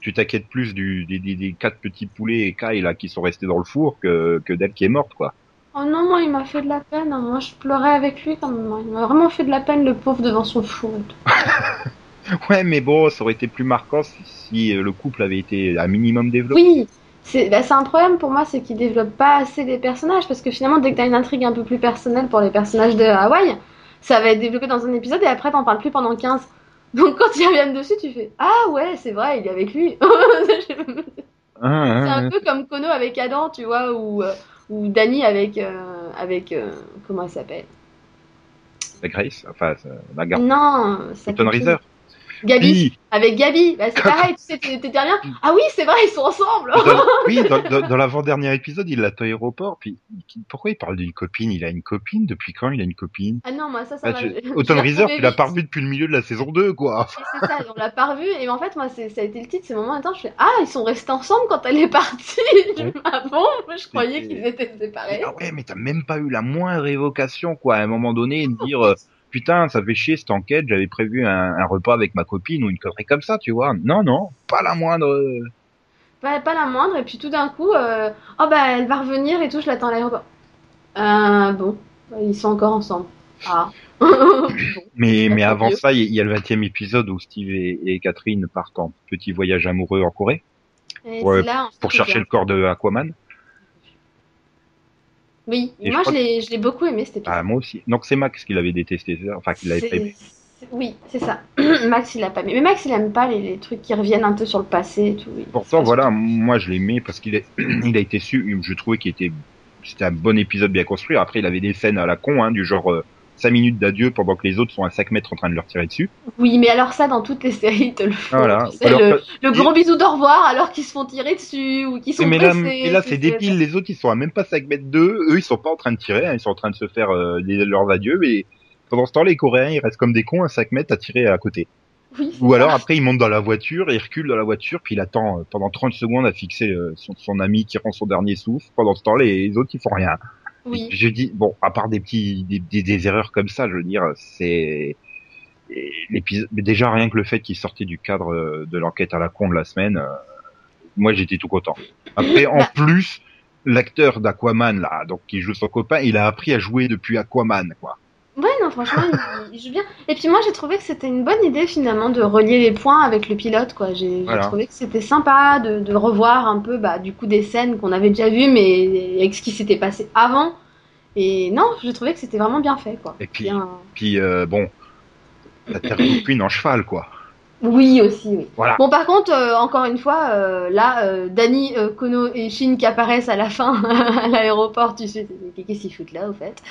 tu t'inquiètes plus du, des, des, des quatre petits poulets et Kai là qui sont restés dans le four que, que d'elle qui est morte quoi. Oh non, moi il m'a fait de la peine. hein. Moi je pleurais avec lui quand même. Il m'a vraiment fait de la peine le pauvre devant son four. Ouais mais bon, ça aurait été plus marquant si, si, euh, le couple avait été un minimum développé. Oui, c'est bah, c'est un problème pour moi, c'est qu'il développe pas assez les personnages parce que finalement dès que t'as une intrigue un peu plus personnelle pour les personnages de Hawaï, ça va être développé dans un épisode et après t'en parles plus pendant 15. Donc quand ils reviennent dessus, tu fais Ah ouais, c'est vrai, il est avec lui. c'est Hein, hein, un hein. peu comme Kono avec Adam, tu vois, ou, euh, ou Danny avec. euh, avec euh, comment elle s'appelle? La Grace, enfin ça- la garde. Non. Reeser. Gabi, Oui, avec Gabi, bah, c'est pareil, tu sais, t'es dernière. Ah oui, c'est vrai, ils sont ensemble. dans, oui, dans, dans- dans l'avant-dernier épisode, il l'a à l'aéroport, puis pourquoi il parle d'une copine? Il a une copine? Depuis quand il a une copine? Ah non, moi ça, ça bah, m'a. l'ai Reserve, tu l'as pas revu depuis le milieu de la saison 2, quoi. C'est ça, on l'a pas revu. Et en fait, moi, ça a été le titre, c'est moment attends, je fais Ah, ils sont restés ensemble quand elle est partie. Ouais. ah bon je croyais qu'ils étaient séparés. Ah ouais, mais t'as même pas eu la moindre évocation, quoi, à un moment donné, de dire, euh, putain, ça fait chier cette enquête, j'avais prévu un, un repas avec ma copine ou une connerie comme ça, tu vois. Non, non, pas la moindre. Pas, pas la moindre. Et puis tout d'un coup, euh, oh bah, elle va revenir et tout, je l'attends à l'aéroport. Euh, bon, ils sont encore ensemble. Ah. bon. Mais, mais avant mieux. ça, il y, a le 20 épisode où Steve et, et Catherine partent en petit voyage amoureux en Corée là, pour chercher bien. le corps de Aquaman. Oui, Et moi je l'ai, je l'ai beaucoup aimé cet épisode. Ah, moi aussi. Donc c'est Max qui l'avait détesté, enfin qui l'avait pas aimé. Oui, c'est ça. Max il l'a pas aimé. Mais Max il aime pas les, les trucs qui reviennent un peu sur le passé et tout. Pourtant, voilà, moi je l'aimais parce qu'il est, il a été su, je trouvais qu'il était, c'était un bon épisode bien construit. Après, il avait des scènes à la con, hein, du genre euh, 5 minutes d'adieu pendant que les autres sont à 5 mètres en train de leur tirer dessus. Oui, mais alors ça dans toutes les séries ils te le font. Voilà. Tu sais, Alors, le, le gros bisou d'au revoir alors qu'ils se font tirer dessus ou qu'ils sont mais là, pressés. et là tu c'est sais. débile, les autres ils sont à même pas 5 mètres d'eux, eux ils sont pas en train de tirer, hein, ils sont en train de se faire euh, leurs adieux, mais pendant ce temps les Coréens ils restent comme des cons à 5 mètres à tirer à côté. Oui, c'est Ou alors après il monte dans la voiture, il recule dans la voiture, puis il attend euh, pendant 30 secondes à fixer euh, son, son ami qui rend son dernier souffle. Pendant ce temps les, les autres ils font rien. Oui. Je dis bon, à part des petits des, des, des erreurs comme ça, je veux dire, c'est l'épisode. Déjà rien que le fait qu'il sortait du cadre euh, de l'enquête à la con de la semaine, euh, moi j'étais tout content. Après, en Bah. plus, l'acteur d'Aquaman là, donc qui joue son copain, il a appris à jouer depuis Aquaman, quoi. Ouais, non, franchement, il, il joue bien. Et puis moi, j'ai trouvé que c'était une bonne idée finalement de relier les points avec le pilote, quoi. J'ai Voilà. trouvé que c'était sympa de, de revoir un peu, bah, du coup, des scènes qu'on avait déjà vues, mais avec ce qui s'était passé avant. Et non, j'ai trouvé que c'était vraiment bien fait, quoi. Et puis, Bien- puis euh, bon, la Terre en cheval, quoi. Oui, aussi, oui. Voilà. Bon, par contre, euh, encore une fois, euh, là, euh, Danny, euh, Kono et Shin qui apparaissent à la fin à l'aéroport, tu sais, mais qu'est-ce qu'ils foutent là, au fait?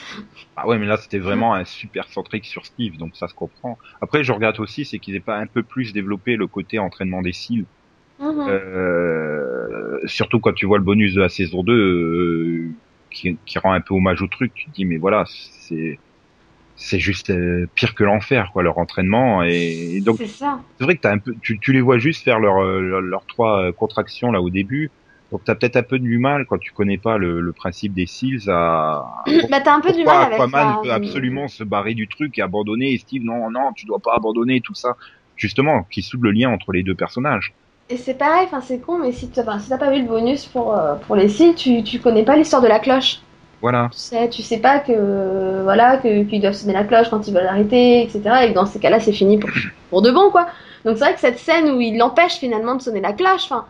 Ah ouais, mais là c'était vraiment un super centrique sur Steve, donc ça se comprend. Après, je regrette aussi, c'est qu'ils aient pas un peu plus développé le côté entraînement des cils. Mhm. Euh, surtout quand tu vois le bonus de la saison 2 euh, qui, qui rend un peu hommage au truc, tu te dis mais voilà, c'est c'est juste euh, pire que l'enfer quoi leur entraînement et, et donc C'est ça. c'est vrai que t'as un peu tu, tu les vois juste faire leurs leur, leurs trois euh, contractions là au début. Donc t'as peut-être un peu du mal quand tu connais pas le, le principe des seals à Bah, t'as un peu du mal avec Aquaman ça. peut absolument se barrer du truc et abandonner et Steve non non tu dois pas abandonner tout ça justement qui soude le lien entre les deux personnages. Et c'est pareil, enfin c'est con, mais si t'as si pas vu le bonus pour, euh, pour les cils, tu, tu connais pas l'histoire de la cloche. Voilà. Tu sais, tu sais pas que voilà que qu'ils doivent sonner la cloche quand ils veulent arrêter, etc. Et que dans ces cas-là, c'est fini pour, pour de bon, quoi. Donc c'est vrai que cette scène où il l'empêche finalement de sonner la cloche, enfin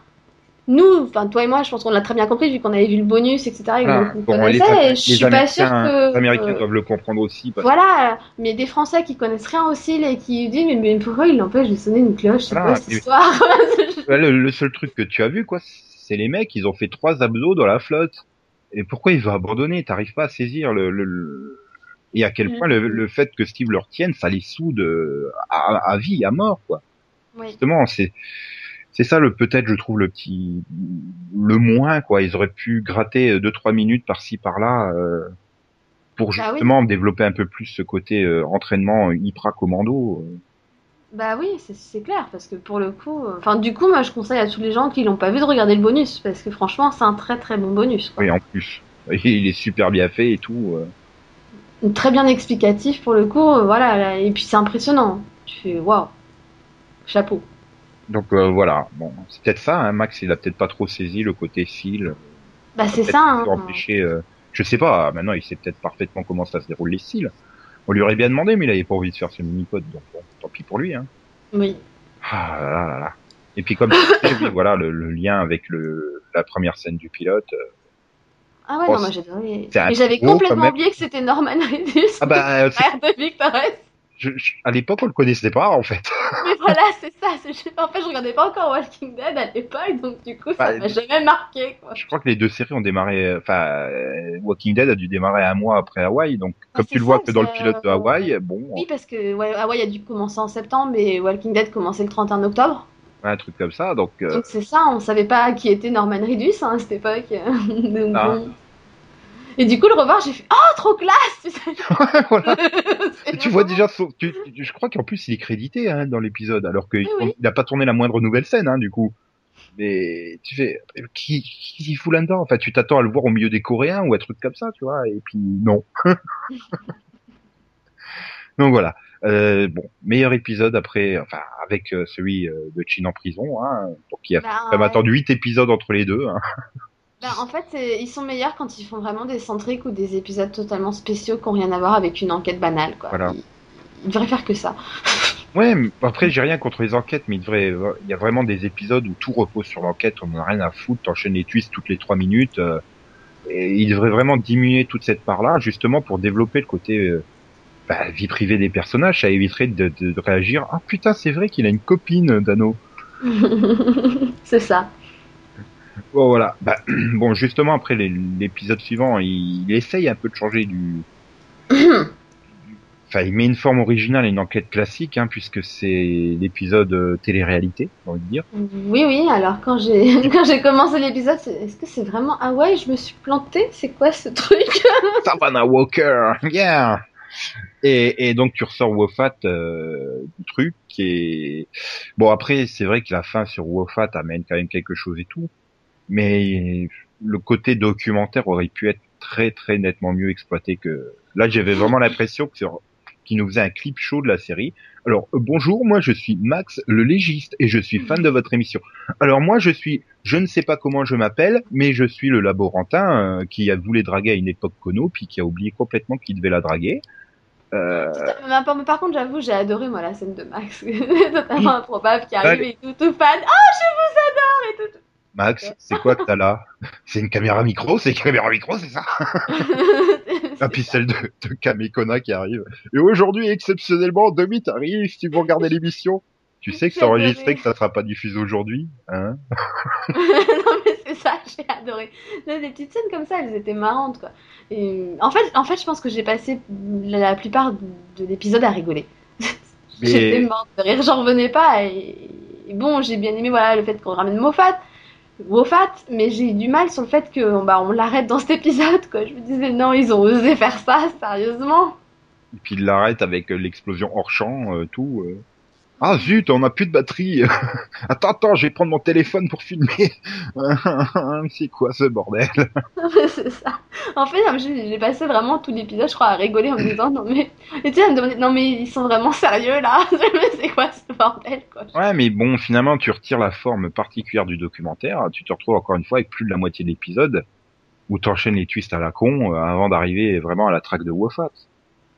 nous, enfin toi et moi, je pense qu'on l'a très bien compris vu qu'on avait vu le bonus, etc. Et Voilà. Bon, les, et je suis pas sûre que les Américains euh, doivent le comprendre aussi. Parce voilà, mais des Français qui connaissent rien aussi et qui disent mais, mais pourquoi il l'empêche de sonner une cloche? C'est Voilà, quoi cette et- histoire? Le, le seul truc que tu as vu, quoi, c'est les mecs, ils ont fait trois abdos dans la flotte. Et pourquoi il va abandonner T'arrives pas à saisir le, le, le- et à quel point le, le fait que Steve leur tienne, ça les soude euh, à, à vie, à mort, quoi. Oui. Justement, c'est c'est ça le peut-être, je trouve le petit le moins, quoi. Ils auraient pu gratter euh, deux trois minutes par-ci par-là. euh, pour Bah oui. justement développer un peu plus ce côté euh, entraînement hyper commando. euh. Bah oui, c'est- clair, parce que pour le coup, euh, enfin du coup, moi je conseille à tous les gens qui l'ont pas vu de regarder le bonus, parce que franchement, c'est un très très bon bonus. Quoi. Oui, en plus, il est super bien fait et tout. euh. Très bien explicatif pour le coup, euh, voilà, là, et puis c'est impressionnant. Tu fais waouh, chapeau. Donc voilà, bon, c'est peut-être ça. Hein, Max, il a peut-être pas trop saisi le côté fil. Bah c'est ça. Hein. euh, je sais pas. Maintenant, il sait peut-être parfaitement comment ça se déroule les styles. On lui aurait bien demandé, mais il avait pas envie de faire ce mini-pod, donc bon, tant pis pour lui. Hein. Oui. Ah là là là là. Et puis comme voilà le, le lien avec le la première scène du pilote. euh, Ah ouais, Oh, non, moi c'est- j'ai adoré. Mais j'avais complètement oublié que c'était Norman Reedus, Ah bah, euh, frère de Victor S. je, je- à l'époque, on le connaissait pas, en fait. Mais voilà, c'est ça. En fait, je regardais pas encore Walking Dead à l'époque, donc du coup, ça Bah, m'a jamais marqué, quoi. Je crois que les deux séries ont démarré, enfin, euh, Walking Dead a dû démarrer un mois après Hawaï, donc comme c'est tu le vois que dans le pilote de Hawaï, bon, Oui, parce que ouais, Hawaii a dû commencer en septembre, mais Walking Dead commençait le 31 octobre. un truc comme ça, donc euh, Donc c'est ça, on savait pas qui était Norman Reedus hein, à cette époque. Donc, Ah. bon. Et du coup, le revoir, j'ai fait Oh, trop classe tu voilà. Vois déjà, son- tu- tu- je crois qu'en plus il est crédité hein, dans l'épisode, alors qu'il oui. n'a pas tourné la moindre nouvelle scène, hein, du coup. Mais tu fais, qui, qui s'y fout là-dedans? Enfin, tu t'attends à le voir au milieu des Coréens ou un truc comme ça, tu vois, et puis non. Donc voilà. Euh, bon, meilleur épisode après, enfin avec euh, celui euh, de Chin en prison, hein, donc il y a Bah, quand même ouais. attendu huit épisodes entre les deux. Hein. Bah, en fait, ils sont meilleurs quand ils font vraiment des centriques ou des épisodes totalement spéciaux qui n'ont rien à voir avec une enquête banale. Quoi. Voilà. Ils, ils devraient faire que ça. Ouais, mais après j'ai rien contre les enquêtes, mais il devrait, il y a vraiment des épisodes où tout repose sur l'enquête, on n'a rien à foutre, t'enchaînes les twists toutes les trois minutes. euh, et il devrait vraiment diminuer toute cette part-là, justement pour développer le côté euh, bah, vie privée des personnages. Ça éviterait de, de- de réagir. Ah putain, c'est vrai qu'il a une copine, Dano. c'est ça. Bon voilà. Bah, bon justement après l'épisode suivant, il, il essaye un peu de changer du. Enfin, il met une forme originale et une enquête classique, hein, puisque c'est l'épisode euh, télé-réalité, j'ai envie de dire. Oui, oui, alors quand j'ai quand j'ai commencé l'épisode, c'est- est-ce que c'est vraiment Ah ouais, je me suis plantée? C'est quoi ce truc? Savannah Walker, yeah. Et, et donc tu ressors Wofat euh, du truc et bon après c'est vrai que la fin sur Wofat amène quand même quelque chose et tout, mais le côté documentaire aurait pu être très très nettement mieux exploité que là j'avais vraiment l'impression que qui nous faisait un clip show de la série. Alors euh, bonjour, moi je suis Max le légiste et je suis fan de votre émission. Alors moi je suis, je ne sais pas comment je m'appelle, mais je suis le laborantin euh, qui a voulu draguer à une époque Kono puis qui a oublié complètement qu'il devait la draguer. Euh, par, contre, j'avoue, j'ai adoré moi la scène de Max, totalement improbable, qui arrive Ouais. et tout, tout fan. Oh, je vous adore et tout. Max, c'est quoi que t'as là? C'est une caméra micro, c'est une caméra micro, c'est ça? Ah puis celle de, de Kamekona qui arrive. Et aujourd'hui, exceptionnellement, Demi t'arrive si vous regardez l'émission. Tu sais que c'est enregistré, que ça sera pas diffusé aujourd'hui, hein? Non mais c'est ça, j'ai adoré. Là, Des petites scènes comme ça, elles étaient marrantes quoi. Et, en fait, en fait, je pense que j'ai passé la plupart de l'épisode à rigoler. Mais- J'étais morte de rire, j'en revenais pas. Et, et bon, j'ai bien aimé voilà le fait qu'on ramène Moffat, Moffat, mais j'ai eu du mal sur le fait que bah on l'arrête dans cet épisode quoi. Je me disais non, ils ont osé faire ça, sérieusement. Et puis il l'arrête avec euh, l'explosion hors champ, euh, tout. euh. Ah zut, on a plus de batterie. attends, attends, je vais prendre mon téléphone pour filmer. c'est quoi ce bordel? C'est ça. En fait, j'ai passé vraiment tout l'épisode, je crois, à rigoler en me disant non mais, et tu sais, à me demander non mais ils sont vraiment sérieux là. C'est quoi ce bordel quoi? Ouais, mais bon, finalement, tu retires la forme particulière du documentaire. Tu te retrouves encore une fois avec plus de la moitié de l'épisode où t'enchaînes les twists à la con euh, avant d'arriver vraiment à la traque de Wofat.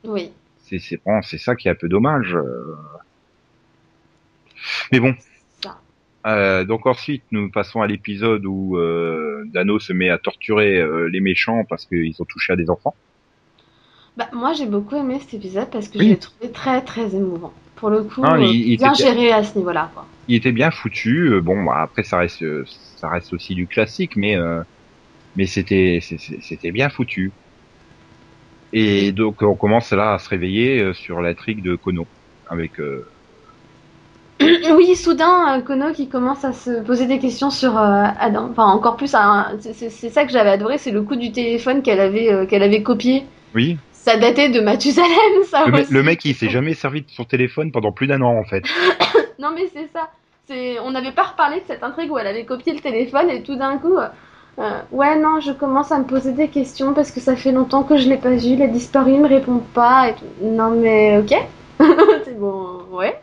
Oui. C'est c'est bon, c'est ça qui est un peu dommage. euh. Mais bon. Euh, donc ensuite, nous passons à l'épisode où euh, Dano se met à torturer euh, les méchants parce qu'ils ont touché à des enfants. Bah, moi j'ai beaucoup aimé cet épisode parce que Oui. je l'ai trouvé très très émouvant. Pour le coup, Ah, euh, il- il bien était bien. géré à ce niveau-là quoi. Il était bien foutu. euh, Bon, bah, après ça reste, euh, ça reste aussi du classique, mais euh, mais c'était c'était bien foutu. Et donc on commence là à se réveiller euh, sur l'intrigue de Kono avec euh, oui, soudain, euh, Kono qui commence à se poser des questions sur euh, Adam. Enfin, encore plus, un- c'est- ça que j'avais adoré, c'est le coup du téléphone qu'elle avait, euh, qu'elle avait copié. oui Ça datait de Mathusalem, ça le, me- aussi. le mec il s'est jamais servi de son téléphone pendant plus d'un an en fait. Non, mais c'est ça. On n'avait pas reparlé de cette intrigue où elle avait copié le téléphone et tout d'un coup, euh, ouais, non, je commence à me poser des questions parce que ça fait longtemps que je l'ai pas vu, il a disparu, il me répond pas. Et tout. Non, mais ok. c'est bon, ouais.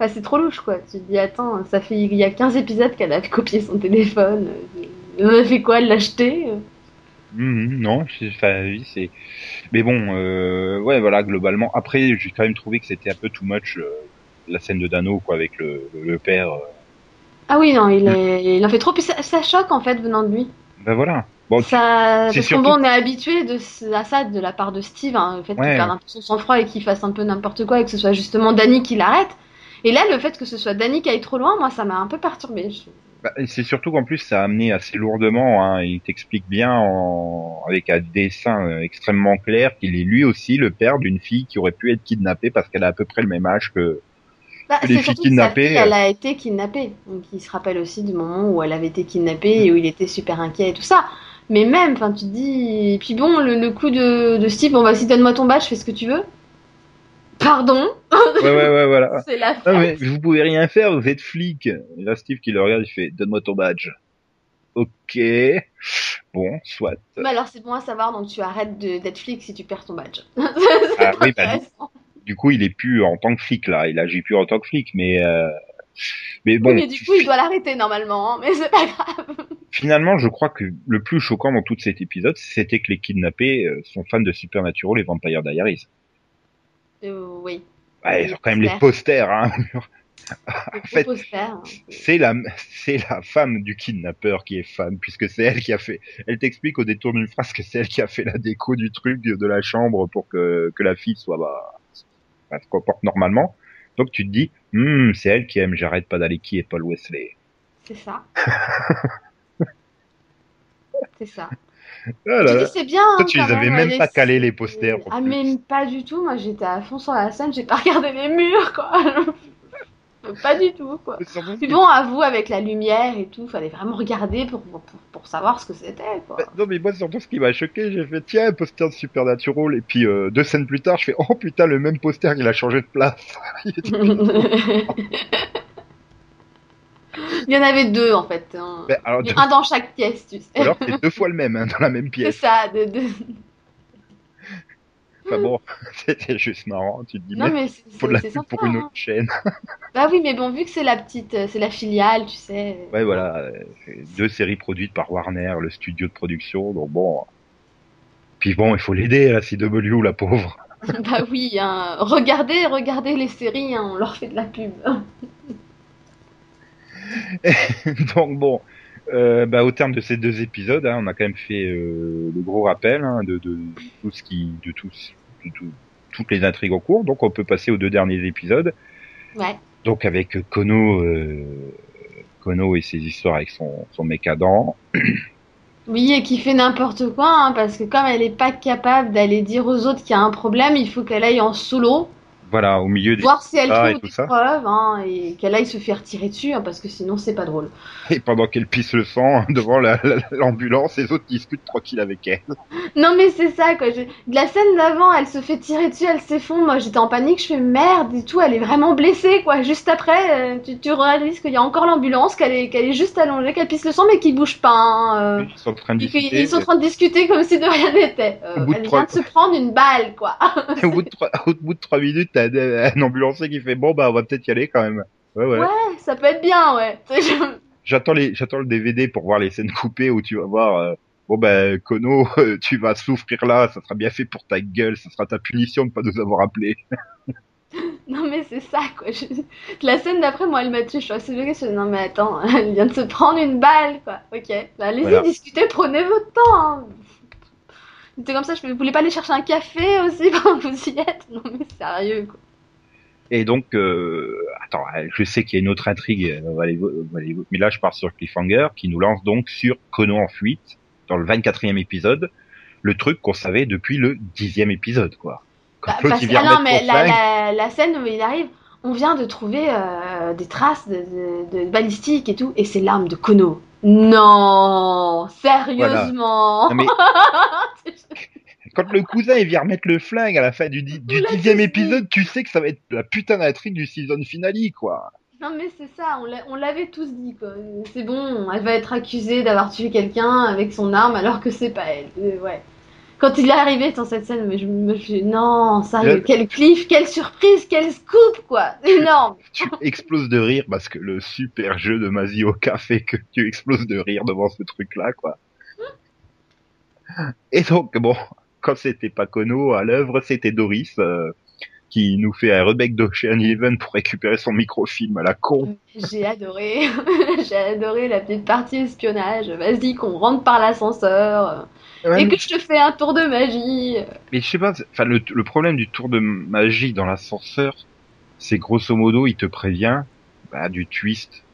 Enfin, c'est trop louche, quoi. Tu te dis, attends, ça fait il y a 15 épisodes qu'elle a copié son téléphone. Elle a fait quoi Elle l'a acheté. Mhm, non, enfin oui c'est. Mais bon, euh, ouais voilà globalement. Après j'ai quand même trouvé que c'était un peu too much euh, la scène de Dano quoi avec le, le, père. euh. Ah oui, non, il, est... il en fait trop. Puis ça, ça choque en fait venant de lui. Ben voilà. Bon, Ça, parce surtout- qu'on on est habitué de, à ça de la part de Steve, hein, le fait qu'il perde un peu son sang-froid et qu'il fasse un peu n'importe quoi et que ce soit justement Danny qui l'arrête. Et là, le fait que ce soit Danny qui aille trop loin, moi, ça m'a un peu perturbé. Bah, c'est surtout qu'en plus ça a amené assez lourdement. Hein, il t'explique bien en... avec un dessin euh, extrêmement clair qu'il est lui aussi le père d'une fille qui aurait pu être kidnappée parce qu'elle a à peu près le même âge que. Bah, Les filles kidnappées, fille, euh. elle a été kidnappée. Donc, il se rappelle aussi du moment où elle avait été kidnappée et où il était super inquiet et tout ça. Mais même, enfin, tu te dis. Et puis bon, le, le coup de, de Steve, bon, vas-y, donne-moi ton badge, fais ce que tu veux. Pardon Ouais ouais ouais voilà. C'est la fête. mais vous pouvez rien faire, vous êtes flic. Et là Steve qui le regarde, il fait donne-moi ton badge. Ok. Bon, soit. Mais alors, c'est bon à savoir, donc tu arrêtes d'être flic si tu perds ton badge. Ah, oui, bah, du coup, il est plus en tant que flic là. Il agit plus en tant que flic, mais euh... mais bon. Oui, mais du coup, il doit l'arrêter normalement, hein, mais c'est pas grave. Finalement, je crois que le plus choquant dans tout cet épisode, c'était que les kidnappés euh, sont fans de Supernatural et Vampire Diaries. Euh, oui. Ouais, ils ont quand même les posters. posters. Hein. Le fait, hein. c'est la c'est la femme du kidnappeur qui est fan, puisque c'est elle qui a fait. Elle t'explique au détour d'une phrase que c'est elle qui a fait la déco du truc de la chambre pour que que la fille soit bah, bah, se comporte normalement. Donc tu te dis, Hmm, c'est elle qui aime. J'arrête pas d'aller qui est Paul Wesley. C'est ça. c'est ça. Ah là Tu là. dis, c'est bien. Toi, hein, tu les avais même, même pas calés, les posters, Ah, mais pas du tout. Moi, j'étais à fond sur la scène, j'ai pas regardé les murs, quoi. pas du tout, quoi. Puis bon, avoue, avec la lumière et tout, fallait vraiment regarder pour, pour, pour savoir ce que c'était, quoi. Bah, Non mais moi surtout ce qui m'a choqué, j'ai fait tiens un poster de Supernatural et puis euh, deux scènes plus tard je fais oh putain le même poster il a changé de place. Il y en avait deux, en fait. hein. Ben, alors, a Un dans chaque pièce, tu sais. alors c'est deux fois le même hein, dans la même C'est pièce. ça. De, de... Enfin bon c'était juste marrant tu te dis Non, mais c'est faut de la c'est pub sympa. pour une hein. autre chaîne. Bah oui, mais bon, vu que c'est la petite, euh, c'est la filiale, tu sais. ouais voilà euh, c'est deux séries produites par Warner le studio de production donc bon. Puis bon il faut l'aider la CW la pauvre. Bah oui, hein. regardez, regardez les séries, hein, on leur fait de la pub. donc bon. Euh, bah, au terme de ces deux épisodes, hein, on a quand même fait euh, le gros rappel hein, de, de tout ce qui, de tout, de tout- toutes les intrigues en cours. Donc, on peut passer aux deux derniers épisodes. Ouais. Donc, avec Kono, euh, Kono et ses histoires avec son, son mec Adam. Oui, et qui fait n'importe quoi, hein, parce que comme elle est pas capable d'aller dire aux autres qu'il y a un problème, il faut qu'elle aille en solo, Voilà, au milieu des voir si elle trouve des preuves, hein, et qu'elle aille se faire tirer dessus, hein, parce que sinon c'est pas drôle. et pendant qu'elle pisse le sang devant la- la- l'ambulance, les autres discutent tranquille avec elle. Non mais c'est ça quoi. Je- De la scène d'avant, elle se fait tirer dessus, elle s'effondre. Moi j'étais en panique, je fais merde et tout. Elle est vraiment blessée quoi. Juste après, euh, tu, tu réalises qu'il y a encore l'ambulance, qu'elle est, qu'elle est juste allongée, qu'elle pisse le sang mais qui bouge pas. hein, euh. Ils sont en train de discuter. ils sont en train de discuter comme si de rien n'était. Euh, de elle trois- vient de se prendre une balle quoi. Et au bout de trois, au bout de trois minutes, t'as un ambulancier qui fait bon bah on va peut-être y aller quand même. Ouais ouais. Ouais, ça peut être bien ouais. J'attends les, j'attends le DVD pour voir les scènes coupées où tu vas voir. euh, bon ben Kono, euh, tu vas souffrir là, ça sera bien fait pour ta gueule, ça sera ta punition de pas nous avoir appelé. Non mais c'est ça quoi. Je- La scène d'après moi elle m'a tué. Je suis assez choquée. Je me suis dit, non mais attends, elle vient de se prendre une balle quoi. Ok, bah, allez-y Voilà. discutez, prenez votre temps. Hein. C'était comme ça. Je vous voulez pas aller chercher un café aussi pendant que vous y êtes Non mais sérieux quoi. Et donc, euh, attends, euh, je sais qu'il y a une autre intrigue, euh, on va aller- on va aller- mais là je pars sur Cliffhanger qui nous lance donc sur Kono en fuite dans le 24e épisode, le truc qu'on savait depuis le 10e épisode quoi. Quand Bah, parce vient ah non mais la, flingue, la, la scène où il arrive, on vient de trouver euh, des traces de, de, de balistique et tout, et c'est l'arme de Kono. Non, sérieusement. Non, mais quand le cousin il vient remettre le flingue à la fin du, di- du dixième épisode, tu sais que ça va être la putain d'intrigue du season finale quoi. Non mais c'est ça, on l'avait tous dit quoi. C'est bon, elle va être accusée d'avoir tué quelqu'un avec son arme alors que c'est pas elle. Euh, ouais. Quand il est arrivé dans cette scène, mais je me suis dit, non, sérieux, quel cliff, quelle surprise, quel scoop quoi, énorme. tu exploses de rire parce que le super jeu de Mazioka fait que tu exploses de rire devant ce truc-là, quoi. Et donc, bon, quand c'était pas Kono à l'œuvre, c'était Doris, euh, qui nous fait un rebec d'Ocean Eleven pour récupérer son microfilm à la con. J'ai adoré, j'ai adoré la petite partie espionnage. Vas-y, qu'on rentre par l'ascenseur. Ouais, et mais, que je te fais un tour de magie. mais je sais pas, enfin le, le problème du tour de magie dans l'ascenseur, c'est grosso modo, il te prévient bah, du twist.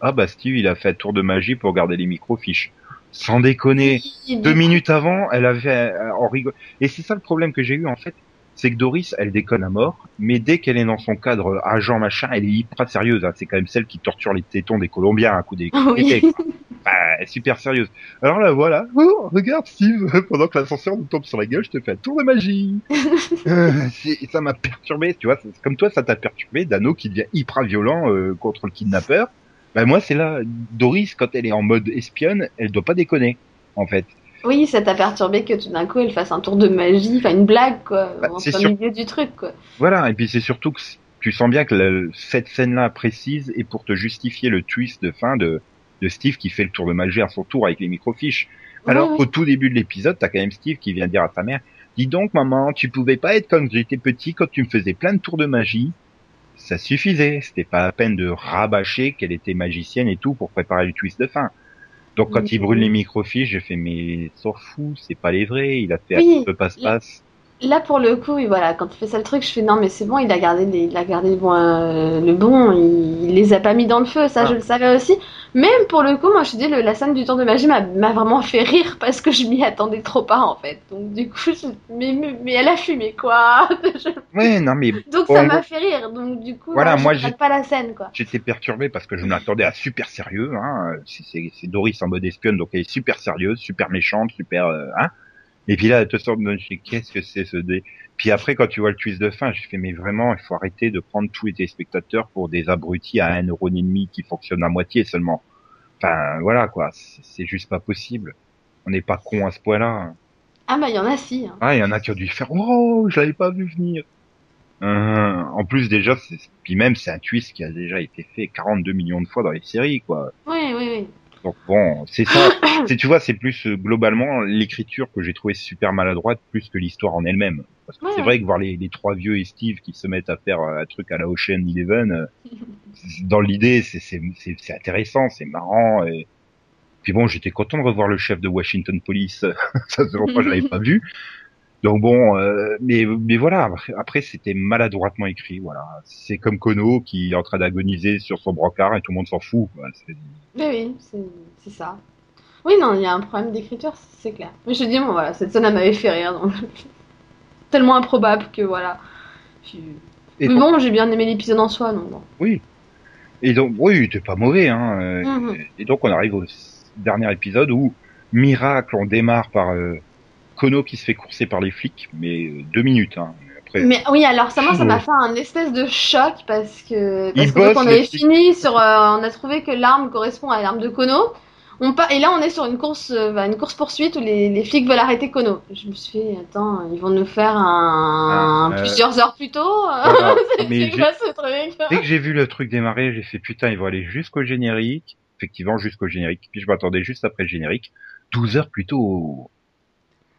Ah bah Steve, il a fait un tour de magie pour garder les microfiches. Sans déconner. Oui, Deux minutes avant, elle avait euh, en rigole. Et c'est ça le problème que j'ai eu en fait, c'est que Doris, elle déconne à mort, mais dès qu'elle est dans son cadre agent machin, elle est hyper sérieuse. hein. C'est quand même celle qui torture les tétons des Colombiens à coup des. Oui. Elle est super sérieuse. Alors là, voilà. Oh, regarde Steve, pendant que l'ascenseur nous tombe sur la gueule, je te fais un tour de magie. Euh, ça m'a perturbé, tu vois. Comme toi, ça t'a perturbé. Dano qui devient hyper violent euh, contre le kidnappeur. Ben moi, c'est là, Doris, quand elle est en mode espionne, elle doit pas déconner, en fait. Oui, ça t'a perturbé que tout d'un coup elle fasse un tour de magie, enfin une blague quoi, Bah, en sûr. milieu du truc quoi. Voilà, et puis c'est surtout que tu sens bien que le- cette scène-là précise est pour te justifier le twist de fin de, de Steve qui fait le tour de magie à son tour avec les microfiches. Alors qu'au tout début de l'épisode, t'as quand même Steve qui vient dire à sa mère, dis donc maman, tu pouvais pas être comme j'étais petit quand tu me faisais plein de tours de magie. Ça suffisait, c'était pas la peine de rabâcher qu'elle était magicienne et tout pour préparer le twist de fin. Donc quand Oui, il brûle les microfiches, j'ai fait mais s'en fout, c'est pas les vrais, il a fait Oui, un peu passe-passe. Là pour le coup, oui, voilà, quand il fait ça le truc, je fais non mais c'est bon, il a gardé les, il a gardé le bon, euh, le bon, il, il les a pas mis dans le feu, ça Ah. je le savais aussi. Même pour le coup, moi je te dis le- la scène du tour de magie m'a vraiment fait rire parce que je m'y attendais trop pas en fait. Donc du coup, je- mais, mais mais elle a fumé quoi. Je- Ouais, non mais Donc ça m'a fait rire. Donc du coup, Voilà, là, je moi, j'ai- pas la scène quoi. J'étais perturbé parce que je m'attendais à super sérieux. Hein. C'est Doris en mode espionne, donc elle est super sérieuse, super méchante, super. euh, hein. Et puis là, elle te sort de je fais, qu'est-ce que c'est ce dé Puis après, quand tu vois le twist de fin, je fais mais vraiment, il faut arrêter de prendre tous les téléspectateurs pour des abrutis à un euro et demi qui fonctionnent à moitié seulement. Enfin voilà quoi, c'est juste pas possible. On n'est pas con à ce point-là. Ah bah il y en a si. hein. Ah, il y en a qui ont dû faire oh, je l'avais pas vu venir. Euh, en plus déjà, c'est- puis même c'est un twist qui a déjà été fait 42 millions de fois dans les séries quoi. Oui oui oui. Donc bon, c'est ça. c'est tu vois, c'est plus euh, globalement l'écriture que j'ai trouvé super maladroite plus que l'histoire en elle-même. Parce que Ouais, c'est vrai que voir les, les trois vieux et Steve qui se mettent à faire euh, un truc à la Ocean Eleven, euh, dans l'idée, c'est c'est c'est c'est intéressant, c'est marrant. Et... Puis bon, j'étais content de revoir le chef de Washington Police. ça faisait longtemps que je l'avais pas vu. Donc bon, euh, mais mais voilà. Après, après, c'était maladroitement écrit. Voilà, c'est comme Kono qui est en train d'agoniser sur son brancard et tout le monde s'en fout. quoi. Oui, oui, c'est ça. Oui, non, il y a un problème d'écriture, c'est clair. Mais je dis, bon, voilà, cette scène, elle m'avait fait rire, donc... Tellement improbable que, voilà. Puis- Et Mais bon, j'ai bien aimé l'épisode en soi, donc bon. Oui. Et donc, oui, t'es pas mauvais, hein. euh, Mhm. Et donc, on arrive au dernier épisode où, miracle, on démarre par euh, Kono qui se fait courser par les flics, mais euh, deux minutes, hein. Après, Mais oui, alors ça, moi, ça m'a fait un espèce de choc parce que... Parce Ils qu'en fait, bossent, on les avait fini sur... euh, on a trouvé que l'arme correspond à l'arme de Kono. On pa- Et là, on est sur une course, euh, bah, une course poursuite où les, les flics veulent arrêter Kono. Je me suis fait, attends, ils vont nous faire un... Ah, euh, plusieurs heures plus tôt. Voilà. C'est Mais c'est quoi ce truc dès que j'ai vu le truc démarrer, j'ai fait putain, ils vont aller jusqu'au générique. Effectivement, jusqu'au générique. Puis je m'attendais juste après le générique. 12 heures plus tôt.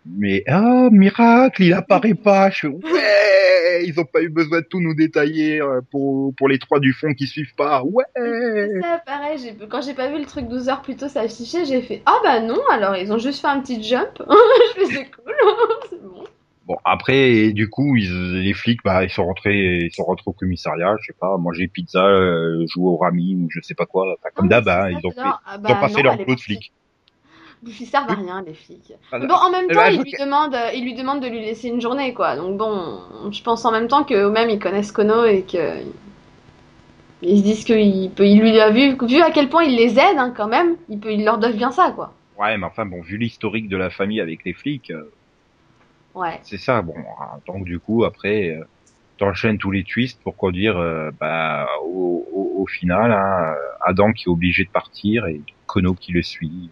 Mais, ah, miracle, il apparaît pas. Je fais, ouais, ils ont pas eu besoin de tout nous détailler euh, pour, pour les trois du fond qui suivent pas. Ouais. C'est ça, pareil, j'ai- quand j'ai pas vu le truc 12 heures plus tôt s'afficher, j'ai fait Ah bah non, alors ils ont juste fait un petit jump. je fais c'est cool, c'est bon. Bon, après, du coup, ils, les flics, bah, ils sont rentrés, ils sont rentrés au commissariat, je sais pas, manger pizza, euh, jouer au rami ou je sais pas quoi. Enfin, comme Ah, d'hab, hein, ils ont, fait. Ah ils bah ont pas non, fait leur boulot de partie. Ils servent à rien, les flics. Ah, Bon, en même temps, il lui, demande, euh, il lui demande de lui laisser une journée, quoi. Donc bon, je pense en même temps qu'eux-mêmes, ils connaissent Kono et que. Ils se disent qu'il peut, il lui a vu, vu à quel point il les aide, hein, quand même, il, peut, il leur donne bien ça, quoi. Ouais, mais enfin, bon, vu l'historique de la famille avec les flics, euh, Ouais. c'est ça, bon, donc du coup, après, euh, t'enchaînes tous les twists pour conduire, euh, bah, au, au, au final, hein, Adam qui est obligé de partir et Kono qui le suit.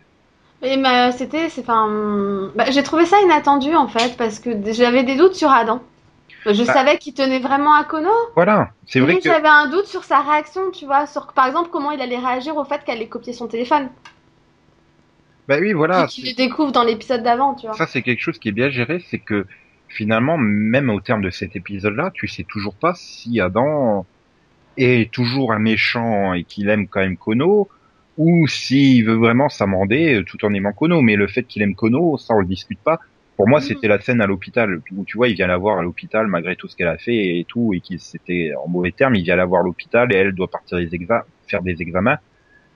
Mais bah, c'était, enfin, bah, j'ai trouvé ça inattendu en fait parce que j'avais des doutes sur Adam. Je Bah. savais qu'il tenait vraiment à Kono, Voilà, c'est vrai que, j'avais un doute sur sa réaction, tu vois, sur par exemple comment il allait réagir au fait qu'elle ait copié son téléphone, bah oui, voilà, qu'il le découvre dans l'épisode d'avant, tu vois. ça c'est quelque chose qui est bien géré, c'est que finalement, même au terme de cet épisode-là, tu sais toujours pas si Adam est toujours un méchant et qu'il aime quand même Kono, ou s'il veut vraiment s'amender tout en aimant Kono. Mais le fait qu'il aime Kono, ça on le discute pas. Pour moi, c'était la scène à l'hôpital où tu vois, il vient la voir à l'hôpital malgré tout ce qu'elle a fait et tout, et qu'il c'était en mauvais termes, il vient la voir à l'hôpital et elle doit partir des exa- faire des examens.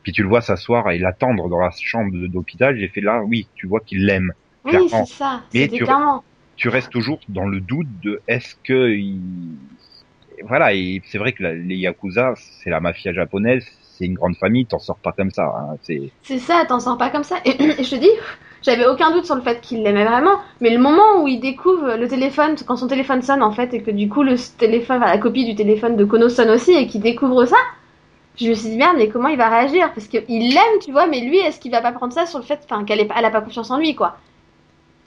Puis tu le vois s'asseoir et l'attendre dans la chambre d'hôpital. J'ai fait là, oui, tu vois qu'il l'aime. Oui, c'est ça. Mais tu- clairement. Tu restes toujours dans le doute de est-ce que il... voilà, et c'est vrai que la- les yakuza, c'est la mafia japonaise, c'est une grande famille, t'en sors pas comme ça. Hein. C'est C'est ça, t'en sors pas comme ça. Et, et je te dis, j'avais aucun doute sur le fait qu'il l'aimait vraiment, mais le moment où il découvre le téléphone, quand son téléphone sonne en fait, et que du coup le téléphone, enfin, la copie du téléphone de Kono sonne aussi, et qu'il découvre ça, je me suis dit merde, mais comment il va réagir? Parce qu'il l'aime, tu vois, mais lui, est-ce qu'il va pas prendre ça sur le fait, enfin, qu'elle est pas- elle a pas confiance en lui, quoi.